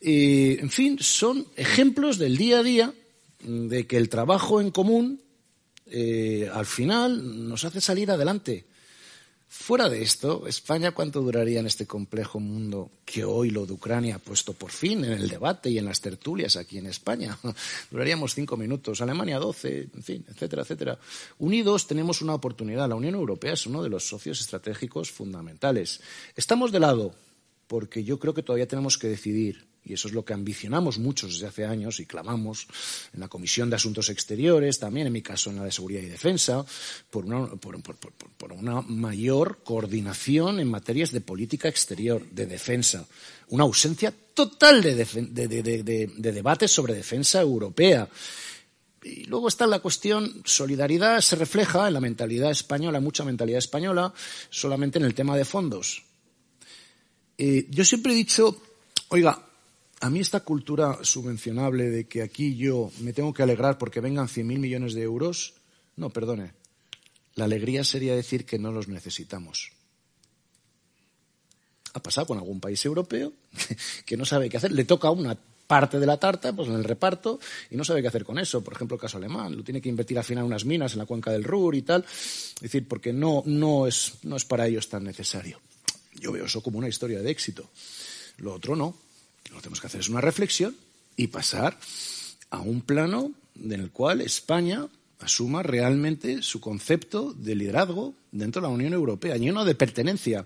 Y, en fin, son ejemplos del día a día de que el trabajo en común eh, al final nos hace salir adelante. Fuera de esto, España, ¿cuánto duraría en este complejo mundo que hoy lo de Ucrania ha puesto por fin en el debate y en las tertulias aquí en España? Duraríamos cinco minutos, Alemania doce, en fin, etcétera, etcétera. Unidos tenemos una oportunidad. La Unión Europea es uno de los socios estratégicos fundamentales. Estamos de lado porque yo creo que todavía tenemos que decidir y eso es lo que ambicionamos muchos desde hace años y clamamos en la Comisión de Asuntos Exteriores, también en mi caso en la de Seguridad y Defensa, por una, mayor coordinación en materias de política exterior, de defensa, una ausencia total de, de debates sobre defensa europea. Y luego está la cuestión, solidaridad se refleja en la mentalidad española, mucha mentalidad española, solamente en el tema de fondos. Eh, yo siempre he dicho, oiga, a mí esta cultura subvencionable de que aquí yo me tengo que alegrar porque vengan 100.000 millones de euros, no, perdone. La alegría sería decir que no los necesitamos. Ha pasado con algún país europeo que no sabe qué hacer. Le toca una parte de la tarta, pues en el reparto, y no sabe qué hacer con eso. Por ejemplo, el caso alemán, lo tiene que invertir al final unas minas en la cuenca del Ruhr y tal. Es decir, porque no, no, es, no es para ellos tan necesario. Yo veo eso como una historia de éxito. Lo otro no. Lo que tenemos que hacer es una reflexión y pasar a un plano en el cual España asuma realmente su concepto de liderazgo dentro de la Unión Europea, y no de pertenencia.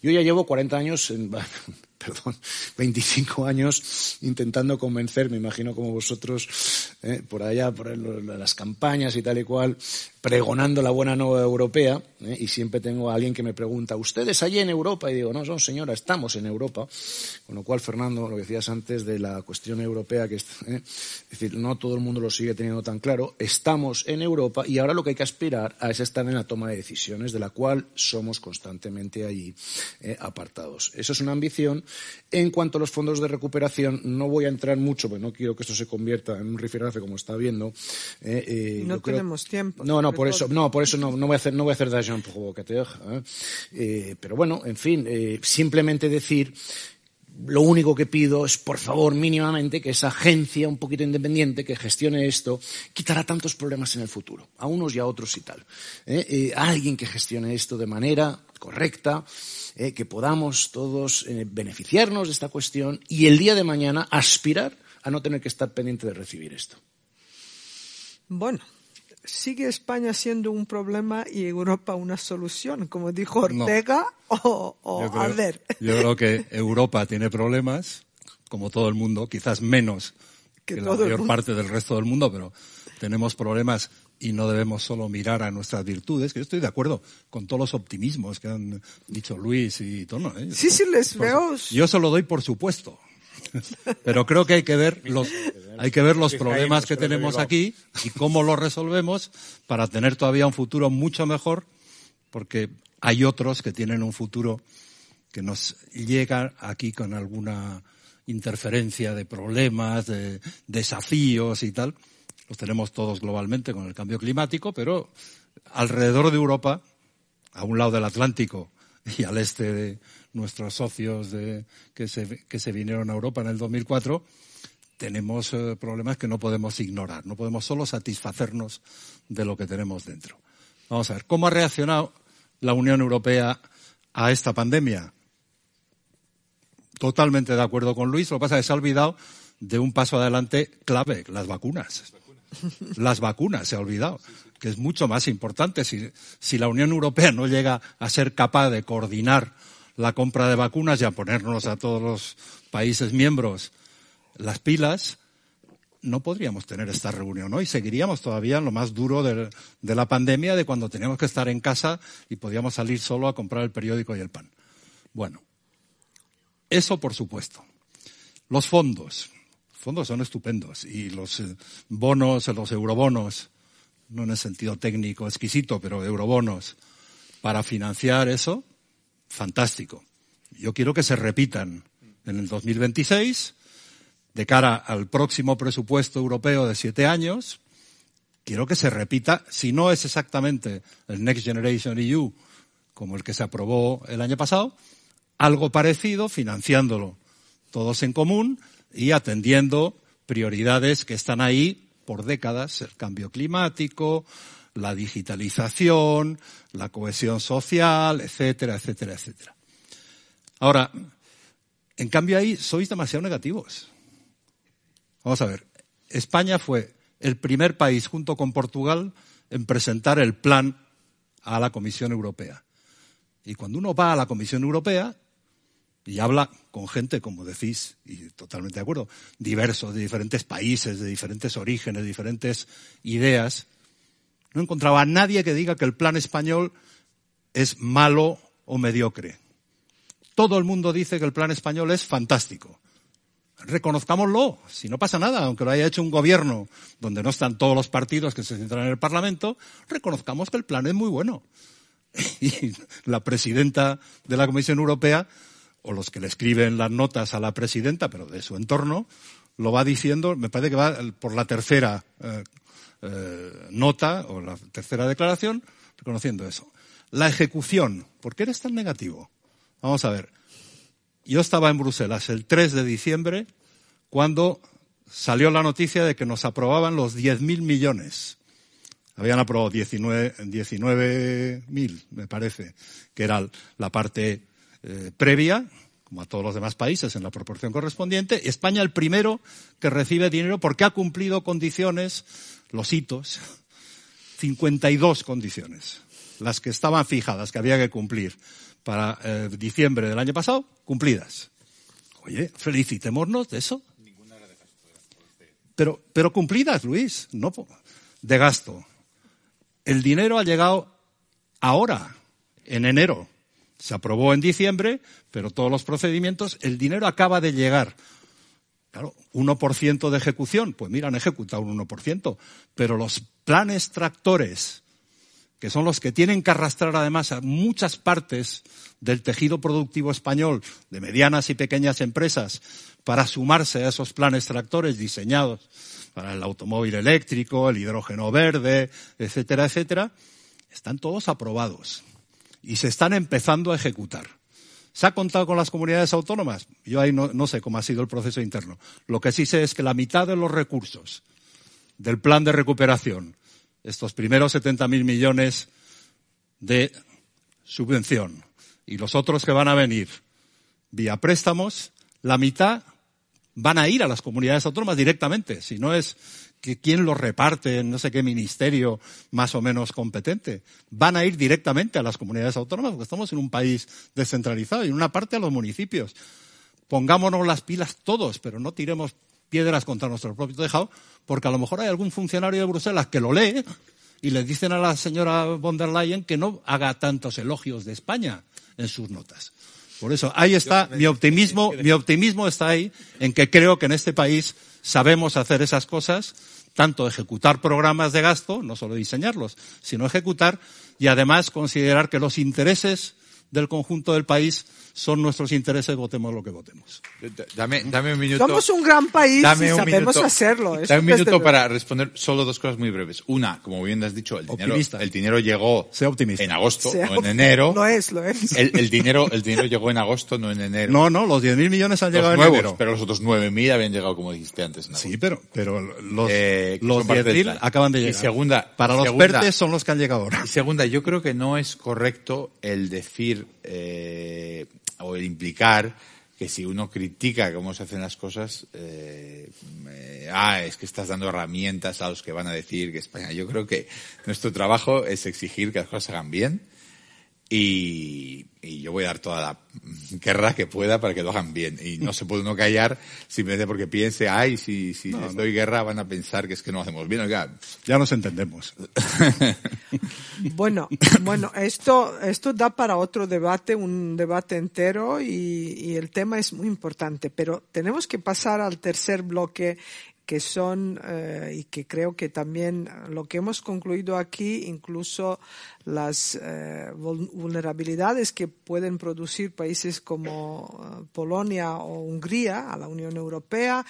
Yo ya llevo 40 años, en, perdón, 25 años intentando convencer, me imagino como vosotros, eh, por allá, por las campañas y tal y cual, pregonando la buena nueva europea, ¿eh? y siempre tengo a alguien que me pregunta, ¿ustedes allí en Europa? Y digo, no, son señora, estamos en Europa. Con lo cual, Fernando, lo que decías antes de la cuestión europea, que ¿eh? es decir, no todo el mundo lo sigue teniendo tan claro, estamos en Europa y ahora lo que hay que aspirar a es estar en la toma de decisiones, de la cual somos constantemente allí apartados. Eso es una ambición. En cuanto a los fondos de recuperación, no voy a entrar mucho, porque no quiero que esto se convierta en un rifirrafe como está viendo. no tenemos tiempo. No, no, por eso, no, por eso no, no voy a hacer, no voy a hacer provocateur. ¿eh? Eh, pero bueno, en fin, eh, simplemente decir lo único que pido es, por favor, mínimamente, que esa agencia un poquito independiente que gestione esto quitará tantos problemas en el futuro, a unos y a otros y tal. alguien que gestione esto de manera correcta, que podamos todos beneficiarnos de esta cuestión y el día de mañana aspirar a no tener que estar pendiente de recibir esto. Bueno, ¿sigue España siendo un problema y Europa una solución, como dijo Ortega o, o yo creo, Yo creo que Europa tiene problemas, como todo el mundo, quizás menos que, la mayor parte del resto del mundo, pero tenemos problemas y no debemos solo mirar a nuestras virtudes, que yo estoy de acuerdo con todos los optimismos que han dicho Luis y Tono. ¿eh? Sí, sí, les veo. Yo se lo doy por supuesto. Pero creo que hay que ver los, hay que ver los problemas que tenemos aquí y cómo los resolvemos para tener todavía un futuro mucho mejor, porque hay otros que tienen un futuro que nos llega aquí con alguna interferencia de problemas, de desafíos y tal. Los tenemos todos globalmente con el cambio climático, pero alrededor de Europa, a un lado del Atlántico y al este de, nuestros socios de, que, se, que se vinieron a Europa en el 2004, tenemos eh, problemas que no podemos ignorar, no podemos solo satisfacernos de lo que tenemos dentro. Vamos a ver, ¿cómo ha reaccionado la Unión Europea a esta pandemia? Totalmente de acuerdo con Luis, lo que pasa es que se ha olvidado de un paso adelante clave, las vacunas. Las vacunas se ha olvidado, que es mucho más importante. Si, si la Unión Europea no llega a ser capaz de coordinar la compra de vacunas y a ponernos a todos los países miembros las pilas, no podríamos tener esta reunión hoy. Seguiríamos todavía en lo más duro de, la pandemia, de cuando teníamos que estar en casa y podíamos salir solo a comprar el periódico y el pan. Bueno, eso por supuesto. Los fondos. Fondos son estupendos y los eh, bonos, los eurobonos, no en el sentido técnico exquisito, pero eurobonos, para financiar eso, fantástico. Yo quiero que se repitan en el 2026, de cara al próximo presupuesto europeo de siete años. Quiero que se repita, si no es exactamente el Next Generation EU como el que se aprobó el año pasado, algo parecido, financiándolo todos en común y atendiendo prioridades que están ahí por décadas, el cambio climático, la digitalización, la cohesión social, etcétera, etcétera, etcétera. Ahora, en cambio ahí sois demasiado negativos. Vamos a ver, España fue el primer país junto con Portugal en presentar el plan a la Comisión Europea. Y cuando uno va a la Comisión Europea y habla con gente, como decís, y totalmente de acuerdo, diversos, de diferentes países, de diferentes orígenes, de diferentes ideas, no encontraba a nadie que diga que el plan español es malo o mediocre. Todo el mundo dice que el plan español es fantástico. Reconozcámoslo, si no pasa nada, aunque lo haya hecho un gobierno donde no están todos los partidos que se centran en el Parlamento, reconozcamos que el plan es muy bueno. Y la presidenta de la Comisión Europea, o los que le escriben las notas a la presidenta, pero de su entorno, lo va diciendo, me parece que va por la tercera eh, eh, nota o la tercera declaración reconociendo eso. La ejecución. ¿Por qué eres tan negativo? Vamos a ver. Yo estaba en Bruselas el 3 de diciembre cuando salió la noticia de que nos aprobaban los 10.000 millones. Habían aprobado 19.000, me parece, que era la parte eh, previa, como a todos los demás países en la proporción correspondiente. España el primero que recibe dinero porque ha cumplido condiciones, los hitos, 52 condiciones, las que estaban fijadas, que había que cumplir para eh, diciembre del año pasado, cumplidas. Oye, felicitémonos de eso. Pero, pero cumplidas, Luis, no de gasto. El dinero ha llegado ahora, en enero. Se aprobó en diciembre, pero todos los procedimientos, el dinero acaba de llegar. Claro, 1% de ejecución, pues mira, han ejecutado un 1%, pero los planes tractores, que son los que tienen que arrastrar además a muchas partes del tejido productivo español, de medianas y pequeñas empresas, para sumarse a esos planes tractores diseñados para el automóvil eléctrico, el hidrógeno verde, etcétera, etcétera, están todos aprobados y se están empezando a ejecutar. ¿Se ha contado con las comunidades autónomas? Yo ahí no, sé cómo ha sido el proceso interno. Lo que sí sé es que la mitad de los recursos del plan de recuperación, estos primeros 70.000 millones de subvención y los otros que van a venir vía préstamos, la mitad van a ir a las comunidades autónomas directamente. Si no es que quién los reparte en no sé qué ministerio más o menos competente. Van a ir directamente a las comunidades autónomas porque estamos en un país descentralizado y en una parte a los municipios. Pongámonos las pilas todos, pero no tiremos piedras contra nuestro propio tejado porque a lo mejor hay algún funcionario de Bruselas que lo lee y le dicen a la señora von der Leyen que no haga tantos elogios de España en sus notas. Por eso, ahí está mi optimismo, mi optimismo está ahí en que creo que en este país sabemos hacer esas cosas, tanto ejecutar programas de gasto, no solo diseñarlos, sino ejecutar y además considerar que los intereses del conjunto del país son nuestros intereses, votemos lo que votemos. Dame, dame un minuto. Somos un gran país y sabemos hacerlo. Dame un minuto para responder solo dos cosas muy breves. Una, como bien has dicho, el dinero, el dinero llegó en agosto, no en enero. Lo es, lo es. El, dinero, el dinero llegó en agosto, no en enero. No, no, los 10.000 millones han llegado en enero. Pero los otros 9.000 habían llegado, como dijiste antes. sí, pero, pero los, eh, los 10.000 acaban de llegar. Y segunda, para los PERTES son los que han llegado ahora. Y segunda, yo creo que no es correcto el decir, eh, o el implicar que si uno critica cómo se hacen las cosas, eh, ah, es que estás dando herramientas a los que van a decir que España. Yo creo que nuestro trabajo es exigir que las cosas se hagan bien y, y, yo voy a dar toda la guerra que pueda para que lo hagan bien. Y no se puede uno callar simplemente porque piense, ay, si, si les doy guerra van a pensar que es que no hacemos bien. Oiga, ya nos entendemos. bueno, bueno, esto, esto da para otro debate, un debate entero y, y el tema es muy importante. Pero tenemos que pasar al tercer bloque que son eh, y que creo que también lo que hemos concluido aquí, incluso las eh, vulnerabilidades que pueden producir países como eh, Polonia o Hungría a la Unión Europea,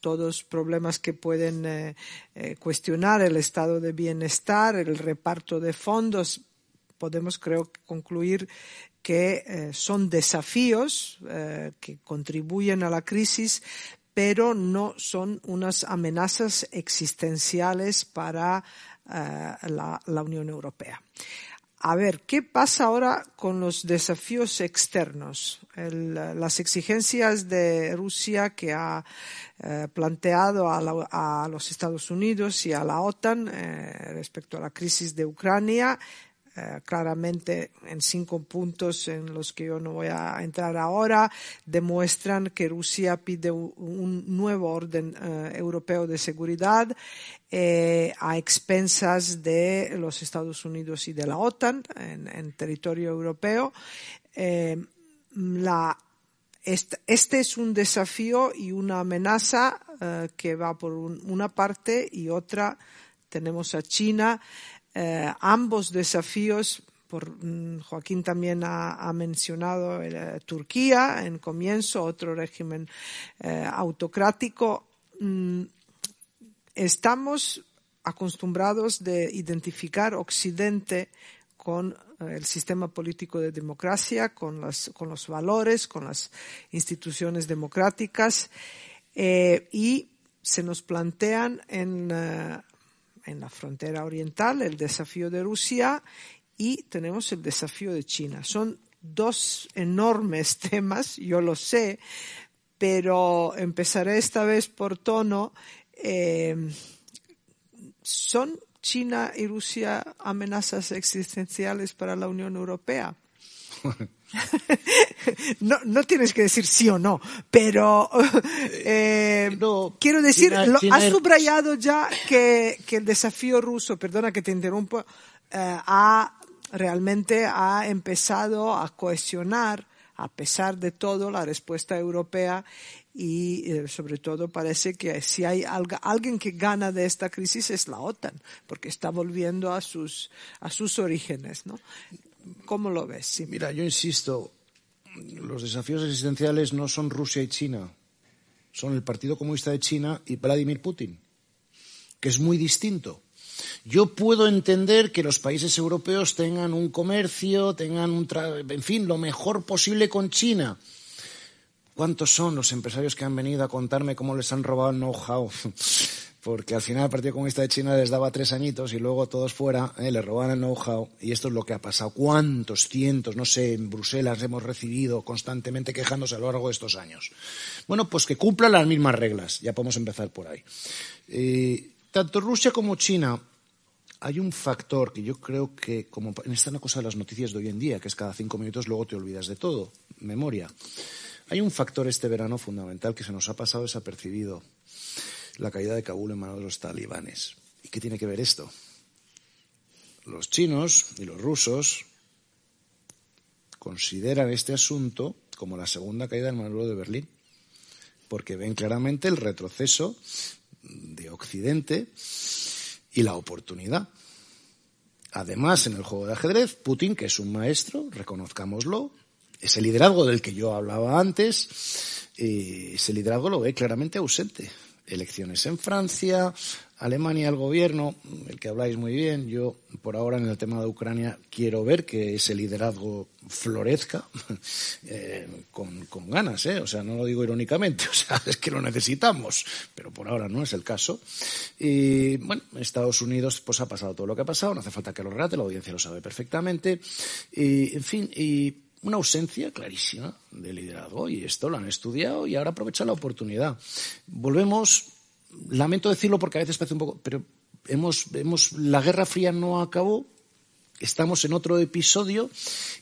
todos problemas que pueden cuestionar el estado de bienestar, el reparto de fondos, podemos creo concluir que son desafíos que contribuyen a la crisis, pero no son unas amenazas existenciales para eh, la, Unión Europea. A ver, ¿qué pasa ahora con los desafíos externos? las exigencias de Rusia que ha eh, planteado a, los Estados Unidos y a la OTAN eh, respecto a la crisis de Ucrania eh, claramente en cinco puntos en los que yo no voy a entrar ahora, demuestran que Rusia pide un nuevo orden eh, europeo de seguridad eh, a expensas de los Estados Unidos y de la OTAN en, territorio europeo. Este, es un desafío y una amenaza que va por una parte y otra tenemos a China eh, ambos desafíos, por, mm, Joaquín también ha, mencionado eh, Turquía en comienzo, otro régimen eh, autocrático. Mm, estamos acostumbrados de identificar Occidente con el sistema político de democracia, con, con los valores, con las instituciones democráticas y se nos plantean en en la frontera oriental, el desafío de Rusia y tenemos el desafío de China. Son dos enormes temas, yo lo sé, pero empezaré esta vez por tono. Eh, ¿Son China y Rusia amenazas existenciales para la Unión Europea? no, no tienes que decir sí o no, pero eh, quiero decir, lo, has subrayado ya que, que, el desafío ruso, perdona que te interrumpa, eh, ha realmente ha empezado a cohesionar, a pesar de todo, la respuesta europea y eh, sobre todo parece que si hay alguien que gana de esta crisis es la OTAN, porque está volviendo a sus, a sus orígenes, ¿no? ¿Cómo lo ves? Mira, yo insisto, los desafíos existenciales no son Rusia y China, son el Partido Comunista de China y Vladimir Putin, que es muy distinto. Yo puedo entender que los países europeos tengan un comercio, tengan un, en fin, lo mejor posible con China. ¿Cuántos son los empresarios que han venido a contarme cómo les han robado el know-how? Porque al final el Partido Comunista de China les daba tres añitos y luego todos fuera eh, les robaban el know-how y esto es lo que ha pasado. ¿Cuántos cientos, no sé, en Bruselas hemos recibido constantemente quejándose a lo largo de estos años? Bueno, pues que cumplan las mismas reglas, ya podemos empezar por ahí. Eh, tanto Rusia como China hay un factor que yo creo que, como en esta cosa de las noticias de hoy en día, que es cada cinco minutos luego te olvidas de todo, memoria. Hay un factor este verano fundamental que se nos ha pasado desapercibido la caída de Kabul en manos de los talibanes. ¿Y qué tiene que ver esto? Los chinos y los rusos consideran este asunto como la segunda caída del muro de Berlín, porque ven claramente el retroceso de Occidente y la oportunidad. Además, en el juego de ajedrez, Putin, que es un maestro, reconozcámoslo, ese liderazgo del que yo hablaba antes, eh, ese liderazgo lo ve claramente ausente elecciones en Francia, Alemania, el gobierno, el que habláis muy bien. Yo, por ahora, en el tema de Ucrania, quiero ver que ese liderazgo florezca eh, con, ganas, ¿eh? O sea, no lo digo irónicamente, o sea, es que lo necesitamos, pero por ahora no es el caso. Y, bueno, en Estados Unidos, pues ha pasado todo lo que ha pasado, no hace falta que lo relate, la audiencia lo sabe perfectamente. Y, en fin, y una ausencia clarísima de liderazgo y esto lo han estudiado y ahora aprovechan la oportunidad. Volvemos, lamento decirlo porque a veces parece un poco, pero hemos, hemos la Guerra Fría no acabó, Estamos en otro episodio.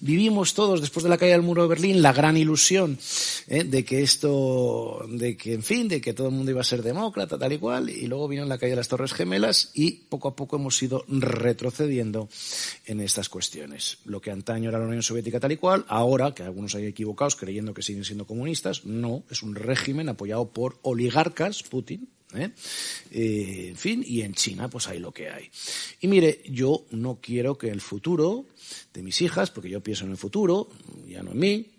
Vivimos todos, después de la caída del muro de Berlín, la gran ilusión ¿eh? de que esto, de que, en fin, de que todo el mundo iba a ser demócrata, tal y cual. Y luego vino la caída de las Torres Gemelas y poco a poco hemos ido retrocediendo en estas cuestiones. Lo que antaño era la Unión Soviética tal y cual, ahora, que algunos hay equivocados creyendo que siguen siendo comunistas, no, es un régimen apoyado por oligarcas, Putin, ¿eh? ¿eh? en fin, y en China pues hay lo que hay. Y mire, yo no quiero que el futuro de mis hijas, porque yo pienso en el futuro, ya no en mí,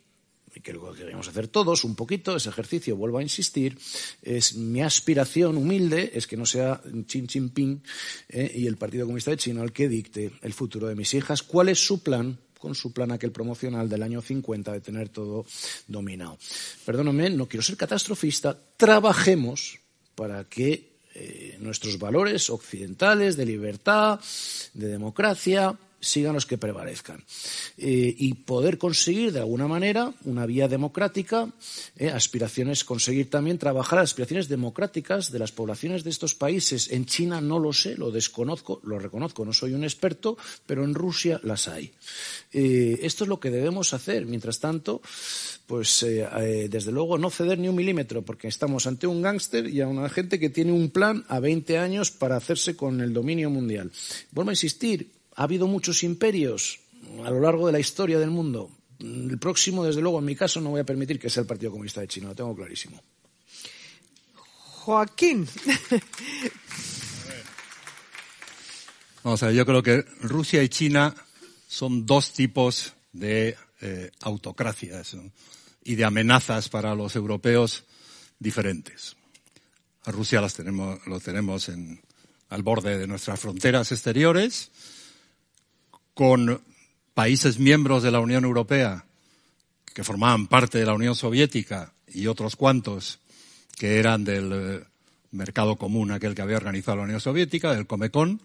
y que lo que queremos hacer todos, un poquito, ese ejercicio, vuelvo a insistir, es mi aspiración humilde, es que no sea Xi Jinping ¿eh? y el Partido Comunista de China el que dicte el futuro de mis hijas, cuál es su plan con su plan aquel promocional del año 50 de tener todo dominado. Perdóname, no quiero ser catastrofista, trabajemos para que eh, nuestros valores occidentales de libertad, de democracia, sigan los que prevalezcan. Eh, y poder conseguir, de alguna manera, una vía democrática, eh, aspiraciones, conseguir también trabajar aspiraciones democráticas de las poblaciones de estos países. En China no lo sé, lo desconozco, lo reconozco, no soy un experto, pero en Rusia las hay. esto es lo que debemos hacer. Mientras tanto, pues eh, eh, desde luego no ceder ni un milímetro, porque estamos ante un gángster y a una gente que tiene un plan a 20 años para hacerse con el dominio mundial. Vuelvo a insistir, ha habido muchos imperios a lo largo de la historia del mundo. El próximo, desde luego, en mi caso, no voy a permitir que sea el Partido Comunista de China, lo tengo clarísimo. Joaquín. Vamos a ver, yo creo que Rusia y China son dos tipos de eh, autocracias y de amenazas para los europeos diferentes. A Rusia las tenemos, lo tenemos en, al borde de nuestras fronteras exteriores, con países miembros de la Unión Europea que formaban parte de la Unión Soviética y otros cuantos que eran del eh, mercado común, aquel que había organizado la Unión Soviética, del Comecon,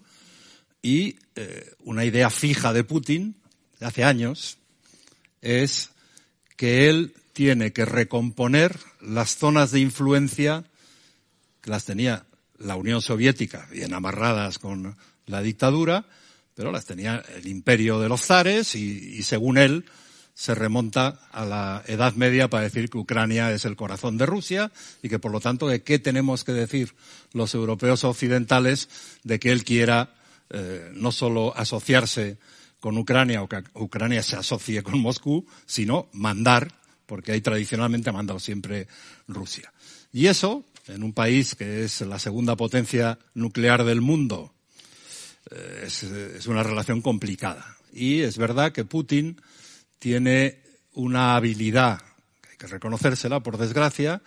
y eh, una idea fija de Putin de hace años, es que él tiene que recomponer las zonas de influencia que las tenía la Unión Soviética, bien amarradas con la dictadura, pero las tenía el imperio de los zares y, según él se remonta a la Edad Media para decir que Ucrania es el corazón de Rusia y que por lo tanto de qué tenemos que decir los europeos occidentales de que él quiera eh, no solo asociarse con Ucrania o que Ucrania se asocie con Moscú, sino mandar, porque ahí tradicionalmente ha mandado siempre Rusia. Y eso, en un país que es la segunda potencia nuclear del mundo, eh, es, una relación complicada. Y es verdad que Putin tiene una habilidad, que hay que reconocérsela por desgracia,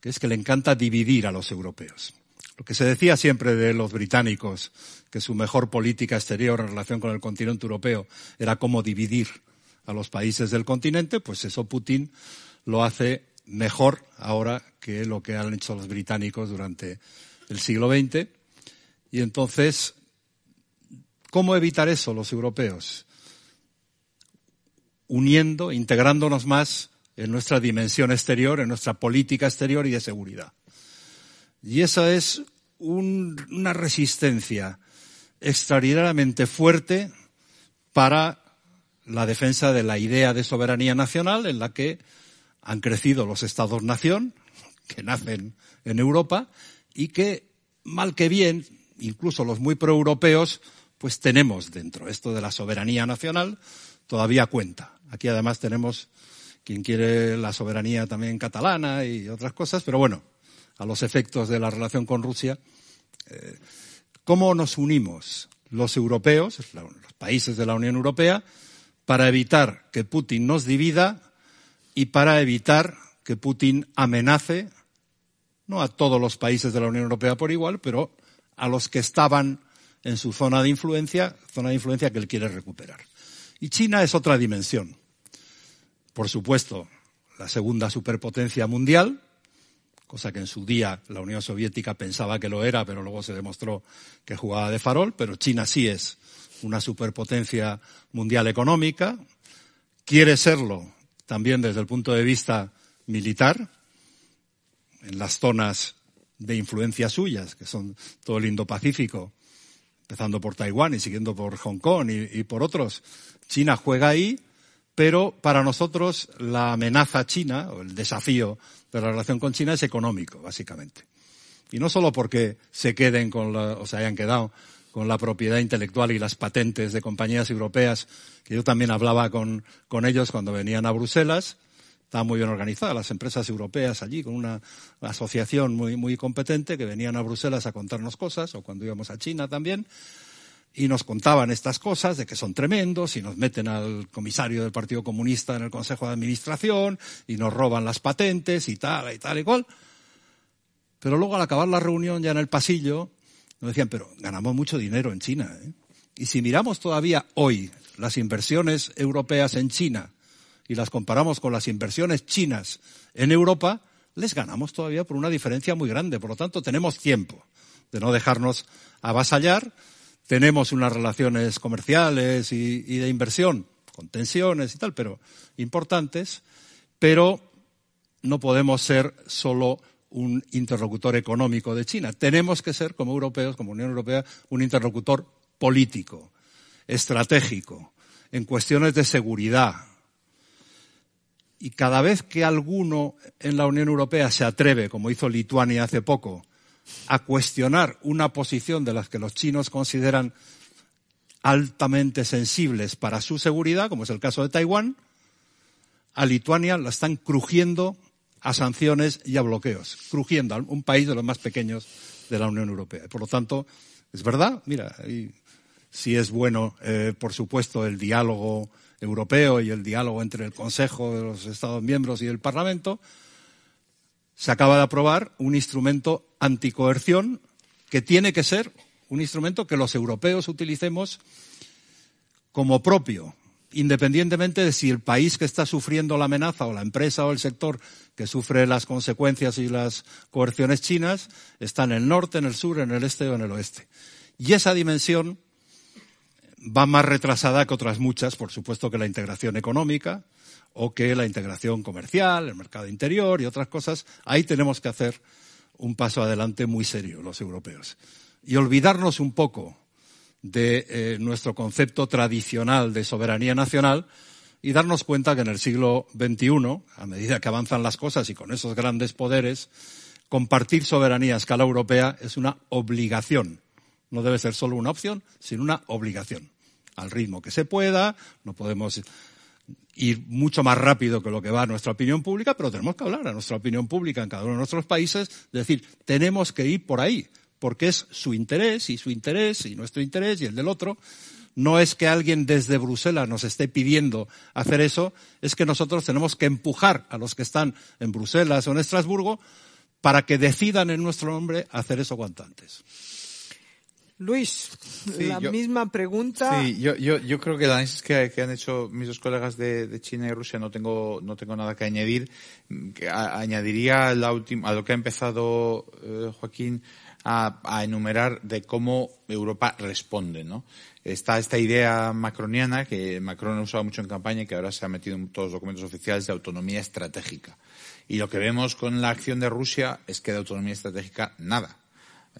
que es que le encanta dividir a los europeos. Lo que se decía siempre de los británicos, que su mejor política exterior en relación con el continente europeo era cómo dividir a los países del continente, pues eso Putin lo hace mejor ahora que lo que han hecho los británicos durante el siglo XX. Y entonces, ¿cómo evitar eso los europeos? Uniendo, integrándonos más en nuestra dimensión exterior, en nuestra política exterior y de seguridad. Y esa es una resistencia extraordinariamente fuerte para la defensa de la idea de soberanía nacional en la que han crecido los estados-nación, que nacen en Europa, y que, mal que bien, incluso los muy proeuropeos, pues tenemos dentro. Esto de la soberanía nacional todavía cuenta. Aquí además tenemos quien quiere la soberanía también catalana y otras cosas, pero bueno, a los efectos de la relación con Rusia, eh, ¿cómo nos unimos los europeos, los países de la Unión Europea, para evitar que Putin nos divida y para evitar que Putin amenace no a todos los países de la Unión Europea por igual, pero a los que estaban en su zona de influencia, zona de influencia que él quiere recuperar. Y China es otra dimensión. Por supuesto, la segunda superpotencia mundial, cosa que en su día la Unión Soviética pensaba que lo era, pero luego se demostró que jugaba de farol, pero China sí es una superpotencia mundial económica, quiere serlo también desde el punto de vista militar, en las zonas de influencia suyas, que son todo el Indo-Pacífico, empezando por Taiwán y siguiendo por Hong Kong y, por otros. China juega ahí, pero para nosotros la amenaza china, o el desafío de la relación con China es económico, básicamente. Y no solo porque se queden con la, o se hayan quedado con la propiedad intelectual y las patentes de compañías europeas, que yo también hablaba con, con ellos cuando venían a Bruselas. Estaban muy bien organizadas las empresas europeas allí, con una asociación muy, muy competente que venían a Bruselas a contarnos cosas, o cuando íbamos a China también, y nos contaban estas cosas de que son tremendos, y nos meten al comisario del Partido Comunista en el Consejo de Administración, y nos roban las patentes, y tal, y tal, y cual. Pero luego al acabar la reunión ya en el pasillo, nos decían, pero ganamos mucho dinero en China. ¿eh? Y si miramos todavía hoy las inversiones europeas en China y las comparamos con las inversiones chinas en Europa, les ganamos todavía por una diferencia muy grande. Por lo tanto, tenemos tiempo de no dejarnos avasallar. Tenemos unas relaciones comerciales y, de inversión con tensiones y tal, pero importantes. Pero no podemos ser solo un interlocutor económico de China. Tenemos que ser, como europeos, como Unión Europea, un interlocutor político, estratégico, en cuestiones de seguridad. Y cada vez que alguno en la Unión Europea se atreve, como hizo Lituania hace poco, a cuestionar una posición de las que los chinos consideran altamente sensibles para su seguridad, como es el caso de Taiwán, a Lituania la están crujiendo a sanciones y a bloqueos, crujiendo a un país de los más pequeños de la Unión Europea. Por lo tanto, es verdad, mira, si es bueno, eh, por supuesto, el diálogo europeo y el diálogo entre el Consejo de los Estados miembros y el Parlamento, se acaba de aprobar un instrumento anticoerción que tiene que ser un instrumento que los europeos utilicemos como propio, independientemente de si el país que está sufriendo la amenaza o la empresa o el sector que sufre las consecuencias y las coerciones chinas está en el norte, en el sur, en el este o en el oeste. Y esa dimensión va más retrasada que otras muchas, por supuesto que la integración económica o que la integración comercial, el mercado interior y otras cosas. Ahí tenemos que hacer un paso adelante muy serio los europeos. Y olvidarnos un poco de eh, nuestro concepto tradicional de soberanía nacional y darnos cuenta que en el siglo XXI, a medida que avanzan las cosas y con esos grandes poderes, compartir soberanía a escala europea es una obligación. No debe ser solo una opción, sino una obligación. Al ritmo que se pueda, no podemos ir mucho más rápido que lo que va a nuestra opinión pública, pero tenemos que hablar a nuestra opinión pública en cada uno de nuestros países, es decir, tenemos que ir por ahí, porque es su interés y su interés y nuestro interés y el del otro, no es que alguien desde Bruselas nos esté pidiendo hacer eso, es que nosotros tenemos que empujar a los que están en Bruselas o en Estrasburgo para que decidan en nuestro nombre hacer eso cuanto antes. Luis, la misma pregunta. Sí, yo, yo, yo creo que el análisis que, han hecho mis dos colegas de, China y Rusia no tengo, no tengo nada que añadir. Que añadiría la última, a lo que ha empezado eh, Joaquín a, a, enumerar de cómo Europa responde, ¿no? está esta idea macroniana que Macron ha usado mucho en campaña y que ahora se ha metido en todos los documentos oficiales de autonomía estratégica. Y lo que vemos con la acción de Rusia es que de autonomía estratégica nada.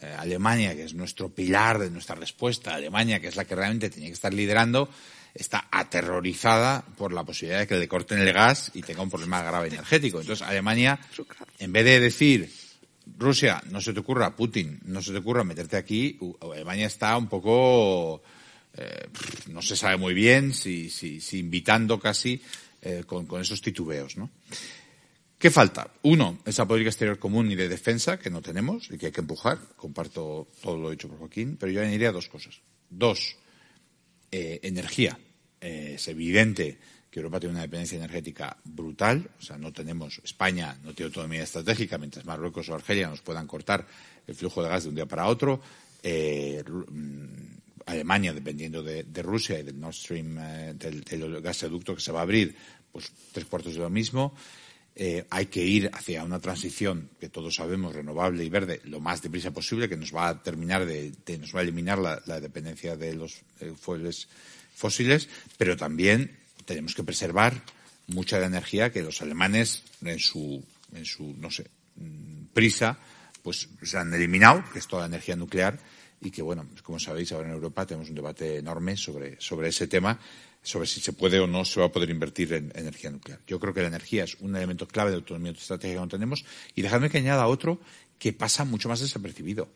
Eh, Alemania, que es nuestro pilar de nuestra respuesta, Alemania, que es la que realmente tenía que estar liderando, está aterrorizada por la posibilidad de que le corten el gas y tenga un problema grave energético. Entonces, Alemania, en vez de decir, Rusia, no se te ocurra, Putin, no se te ocurra meterte aquí, Alemania está un poco eh, no se sabe muy bien, si, si, si invitando casi eh, con, con, esos titubeos. ¿no? ¿Qué falta? Uno, esa política exterior común y de defensa que no tenemos y que hay que empujar. Comparto todo lo dicho por Joaquín, pero yo añadiría dos cosas. Dos, eh, energía. Eh, es evidente que Europa tiene una dependencia energética brutal, o sea, no tenemos, España no tiene autonomía estratégica, mientras Marruecos o Argelia nos puedan cortar el flujo de gas de un día para otro. Eh, Alemania, dependiendo de, Rusia y del Nord Stream, del, gasoducto que se va a abrir, pues tres cuartos de lo mismo. Eh, hay que ir hacia una transición que todos sabemos renovable y verde lo más deprisa posible, que nos va a terminar de, nos va a eliminar la, dependencia de los eh, fósiles, pero también tenemos que preservar mucha de la energía que los alemanes en su, en su, no sé, mm, prisa, pues se han eliminado, que es toda la energía nuclear, y que, bueno, como sabéis, ahora en Europa tenemos un debate enorme sobre, sobre ese tema, sobre si se puede o no se va a poder invertir en energía nuclear. Yo creo que la energía es un elemento clave de autonomía estratégica que no tenemos y dejadme que añada otro que pasa mucho más desapercibido.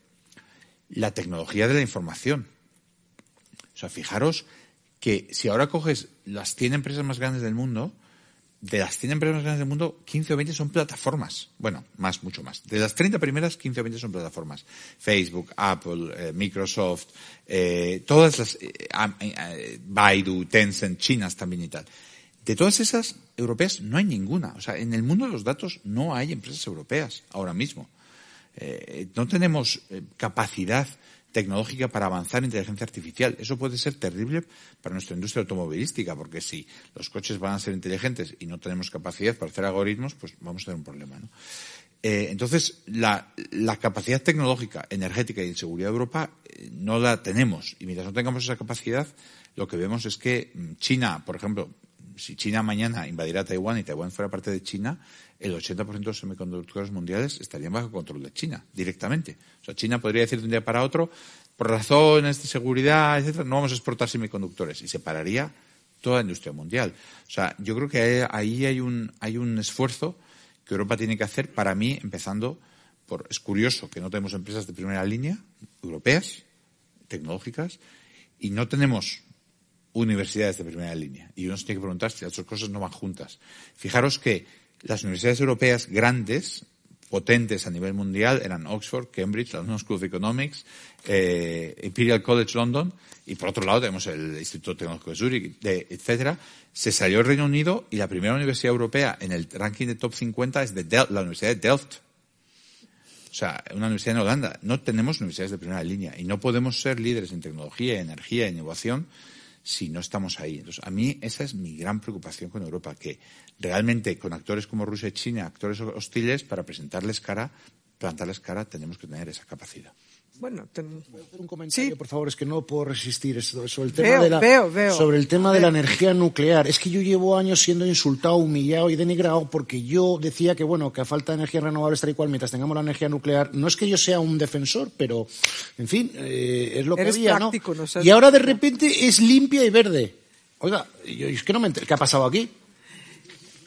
La tecnología de la información. O sea, fijaros que si ahora coges las 100 empresas más grandes del mundo, de las 100 empresas más grandes del mundo, 15 o 20 son plataformas. Bueno, más, mucho más. De las 30 primeras, 15 o 20 son plataformas. Facebook, Apple, eh, Microsoft, eh, todas las, eh, Baidu, Tencent, chinas también y tal. De todas esas europeas no hay ninguna. O sea, en el mundo de los datos no hay empresas europeas ahora mismo. no tenemos capacidad tecnológica para avanzar en inteligencia artificial. Eso puede ser terrible para nuestra industria automovilística, porque si los coches van a ser inteligentes y no tenemos capacidad para hacer algoritmos, pues vamos a tener un problema. ¿no? Eh, entonces, la, capacidad tecnológica, energética y de seguridad de Europa eh, no la tenemos. Y mientras no tengamos esa capacidad, lo que vemos es que mm, China, por ejemplo, si China mañana invadiera Taiwán y Taiwán fuera parte de China, el 80% de los semiconductores mundiales estarían bajo control de China, directamente. O sea, China podría decir de un día para otro, por razones de seguridad, etcétera, no vamos a exportar semiconductores y se pararía toda la industria mundial. O sea, yo creo que ahí hay un, hay un esfuerzo que Europa tiene que hacer, para mí, empezando por, es curioso que no tenemos empresas de primera línea, europeas, tecnológicas, y no tenemos universidades de primera línea. Y uno se tiene que preguntar si las dos cosas no van juntas. Fijaros que las universidades europeas grandes, potentes a nivel mundial, eran Oxford, Cambridge, la London School of Economics, eh, Imperial College London, y por otro lado tenemos el Instituto Tecnológico de Zurich, de, etcétera. Se salió el Reino Unido y la primera universidad europea en el ranking de top 50 es de la Universidad de Delft. O sea, una universidad en Holanda. No tenemos universidades de primera línea y no podemos ser líderes en tecnología, energía, e innovación si no estamos ahí. Entonces, a mí esa es mi gran preocupación con Europa, que realmente con actores como Rusia y China, actores hostiles, para presentarles cara, plantarles cara, tenemos que tener esa capacidad. Bueno, ten... un comentario, Sí. por favor, es que no puedo resistir esto, sobre el tema Veo, de la veo, veo. sobre el tema de la energía nuclear. Es que yo llevo años siendo insultado, humillado y denigrado porque yo decía que bueno, que a falta de energías renovables tal y cual mientras tengamos la energía nuclear, no es que yo sea un defensor, pero en fin, eh, es lo que Eres había, práctico, ¿no? ¿no? Sabes- Y ahora de repente es limpia y verde. Oiga, yo es que no me enter- ¿qué ha pasado aquí?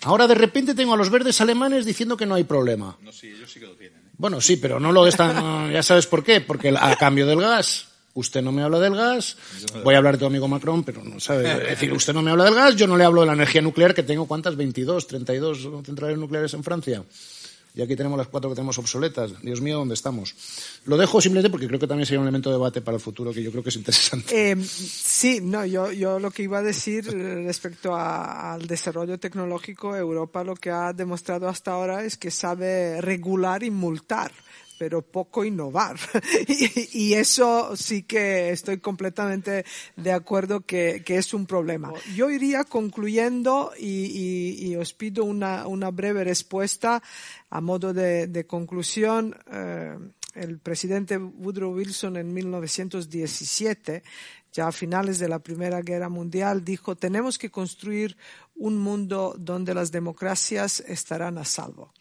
Ahora de repente tengo a los verdes alemanes diciendo que no hay problema. No, sí, ellos sí que lo tienen. Bueno, sí, pero no lo están. Ya sabes por qué. Porque a cambio del gas, usted no me habla del gas. Voy a hablar de tu amigo Macron, pero no sabe. Es decir, usted no me habla del gas, yo no le hablo de la energía nuclear, que tengo cuántas, 22, 32 centrales nucleares en Francia. Y aquí tenemos las cuatro que tenemos obsoletas. Dios mío, ¿dónde estamos? Lo dejo simplemente porque creo que también sería un elemento de debate para el futuro que yo creo que es interesante. Eh, sí, no, yo, yo lo que iba a decir respecto al desarrollo tecnológico, Europa lo que ha demostrado hasta ahora es que sabe regular y multar pero poco innovar. y, y eso sí que estoy completamente de acuerdo que, que es un problema. Yo iría concluyendo y, os pido una, una breve respuesta a modo de, de conclusión. eh, el presidente Woodrow Wilson en 1917, ya a finales de la Primera Guerra Mundial, dijo, tenemos que construir un mundo donde las democracias estarán a salvo.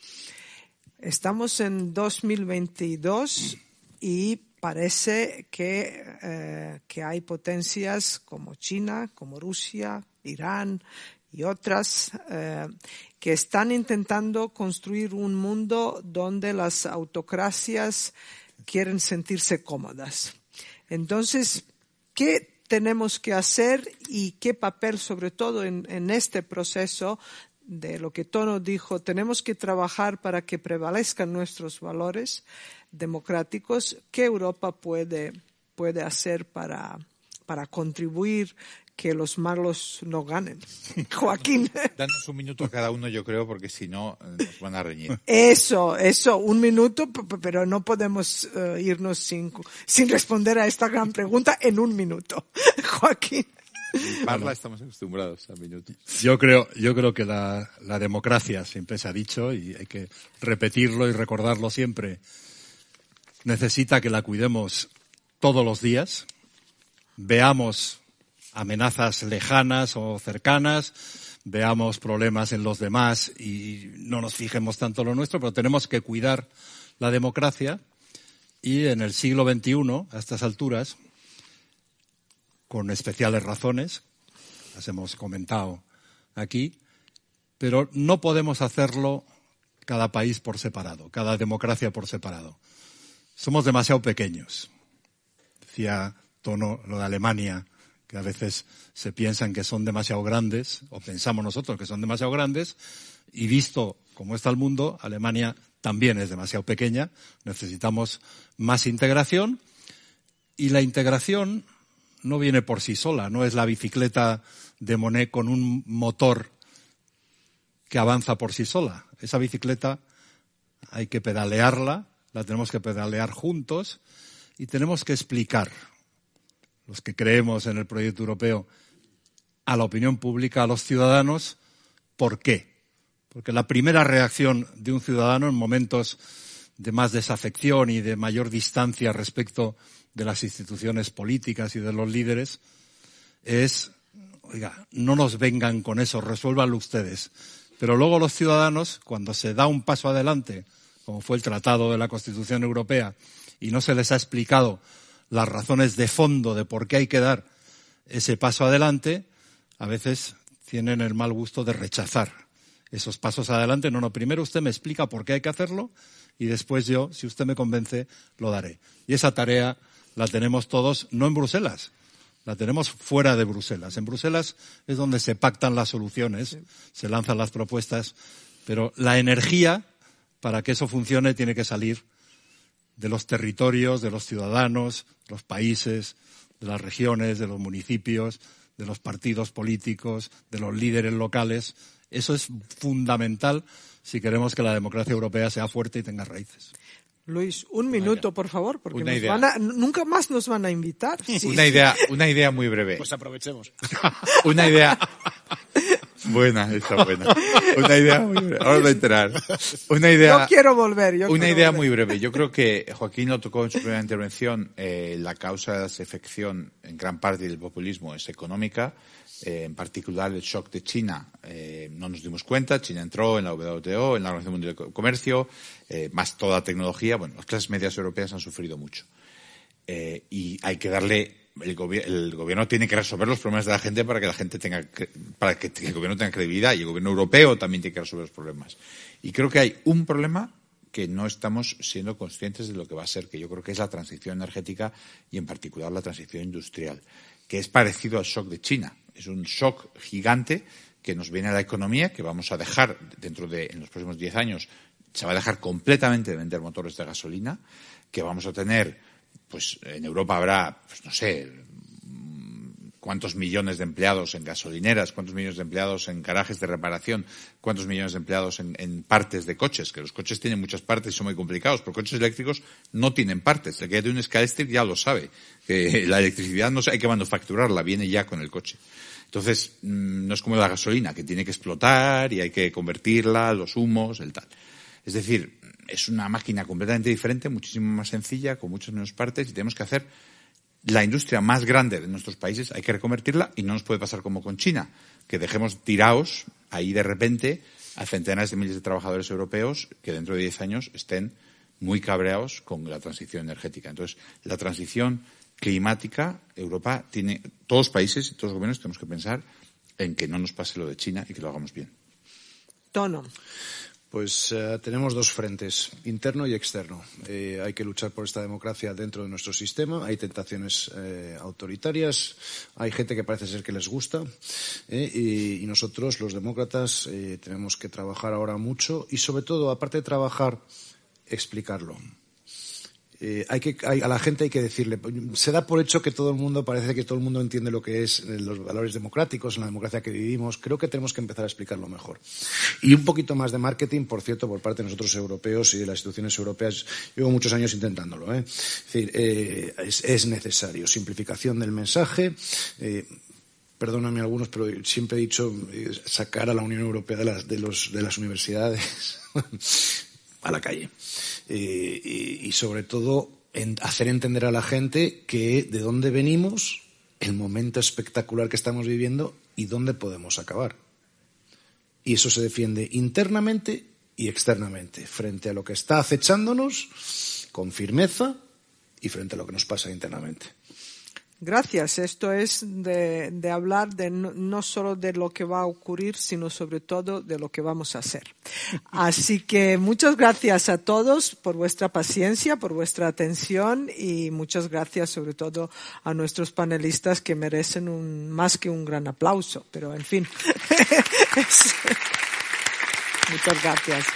Estamos en 2022 y parece que, eh, que hay potencias como China, como Rusia, Irán y otras eh, que están intentando construir un mundo donde las autocracias quieren sentirse cómodas. Entonces, ¿qué tenemos que hacer y qué papel, sobre todo en, en este proceso, de lo que Tono dijo, tenemos que trabajar para que prevalezcan nuestros valores democráticos. ¿Qué Europa puede, puede hacer para, para contribuir que los malos no ganen? Joaquín. Danos un minuto a cada uno, yo creo, porque si no, eh, nos van a reñir. Eso, eso, un minuto, pero no podemos eh, irnos sin, sin responder a esta gran pregunta en un minuto. Joaquín. Parla estamos acostumbrados a minutos. Yo creo, yo creo que la, la democracia, siempre se ha dicho, y hay que repetirlo y recordarlo siempre, necesita que la cuidemos todos los días, veamos amenazas lejanas o cercanas, veamos problemas en los demás y no nos fijemos tanto en lo nuestro, pero tenemos que cuidar la democracia. Y en el siglo XXI, a estas alturas, con especiales razones, las hemos comentado aquí, pero no podemos hacerlo cada país por separado, cada democracia por separado. Somos demasiado pequeños. Decía Tono lo de Alemania, que a veces se piensan que son demasiado grandes, o pensamos nosotros que son demasiado grandes, y visto cómo está el mundo, Alemania también es demasiado pequeña, necesitamos más integración, y la integración no viene por sí sola, no es la bicicleta de Monet con un motor que avanza por sí sola. Esa bicicleta hay que pedalearla, la tenemos que pedalear juntos y tenemos que explicar, los que creemos en el proyecto europeo, a la opinión pública, a los ciudadanos, por qué. Porque la primera reacción de un ciudadano en momentos de más desafección y de mayor distancia respecto de las instituciones políticas y de los líderes es, oiga, no nos vengan con eso, resuélvanlo ustedes. Pero luego los ciudadanos, cuando se da un paso adelante, como fue el Tratado de la Constitución Europea, y no se les ha explicado las razones de fondo de por qué hay que dar ese paso adelante, a veces tienen el mal gusto de rechazar esos pasos adelante. No, no, primero usted me explica por qué hay que hacerlo y después yo, si usted me convence, lo daré. Y esa tarea la tenemos todos, no en Bruselas, la tenemos fuera de Bruselas. En Bruselas es donde se pactan las soluciones, se lanzan las propuestas, pero la energía para que eso funcione tiene que salir de los territorios, de los ciudadanos, de los países, de las regiones, de los municipios, de los partidos políticos, de los líderes locales. Eso es fundamental si queremos que la democracia europea sea fuerte y tenga raíces. Luis, un minuto, por favor, porque nos van a- nunca más nos van a invitar. Una idea, una idea muy breve. Pues aprovechemos. Una idea. Buena, esa buena. Una idea muy breve. Ahora voy a enterar. Una idea. Yo quiero volver. Yo Una quiero idea volver. muy breve. Yo creo que Joaquín lo tocó en su primera intervención. eh, la causa de la desafección en gran parte del populismo es económica. Eh, en particular el shock de China. eh, no nos dimos cuenta. China entró en la WTO, en la Organización Mundial de Comercio, eh, más toda tecnología. Bueno, las clases medias europeas han sufrido mucho. Y hay que darle el, gobi- el gobierno tiene que resolver los problemas de la gente para que la gente tenga para que el gobierno tenga credibilidad y el gobierno europeo también tiene que resolver los problemas y creo que hay un problema que no estamos siendo conscientes de lo que va a ser que yo creo que es la transición energética y en particular la transición industrial que es parecido al shock de China es un shock gigante que nos viene a la economía que vamos a dejar dentro de en los próximos 10 años se va a dejar completamente de vender motores de gasolina que vamos a tener pues en Europa habrá, pues no sé, cuántos millones de empleados en gasolineras, cuántos millones de empleados en garajes de reparación, cuántos millones de empleados en, partes de coches, que los coches tienen muchas partes y son muy complicados, pero coches eléctricos no tienen partes. El que tiene un Scalextric ya lo sabe, que la electricidad no se- hay que manufacturarla, viene ya con el coche. Entonces, mm, no es como la gasolina, que tiene que explotar y hay que convertirla, los humos, el tal. Es decir, es una máquina completamente diferente, muchísimo más sencilla, con muchas menos partes y tenemos que hacer la industria más grande de nuestros países, hay que reconvertirla y no nos puede pasar como con China, que dejemos tirados ahí de repente a centenares de miles de trabajadores europeos que dentro de 10 años estén muy cabreados con la transición energética. Entonces, la transición climática, Europa tiene, todos los países y todos los gobiernos tenemos que pensar en que no nos pase lo de China y que lo hagamos bien. Tono. Pues eh, tenemos dos frentes, interno y externo. Eh, hay que luchar por esta democracia dentro de nuestro sistema. Hay tentaciones eh, autoritarias, hay gente que parece ser que les gusta. y, nosotros, los demócratas, tenemos que trabajar ahora mucho y, sobre todo, aparte de trabajar, explicarlo. Eh, hay que, a la gente hay que decirle, se da por hecho que todo el mundo, parece que todo el mundo entiende lo que es eh, los valores democráticos, en la democracia que vivimos. Creo que tenemos que empezar a explicarlo mejor. Y un poquito más de marketing, por cierto, por parte de nosotros europeos y de las instituciones europeas. Llevo muchos años intentándolo. ¿eh? Es decir, es, es necesario. Simplificación del mensaje. perdóname algunos, pero siempre he dicho sacar a la Unión Europea de las, de los, de las universidades a la calle. Eh, y, sobre todo hacer entender a la gente que de dónde venimos, el momento espectacular que estamos viviendo y dónde podemos acabar. Y eso se defiende internamente y externamente, frente a lo que está acechándonos con firmeza y frente a lo que nos pasa internamente. Gracias. Esto es de, de hablar de no, no solo de lo que va a ocurrir, sino sobre todo de lo que vamos a hacer. Así que muchas gracias a todos por vuestra paciencia, por vuestra atención y muchas gracias sobre todo a nuestros panelistas que merecen un, más que un gran aplauso. Pero en fin. Muchas gracias.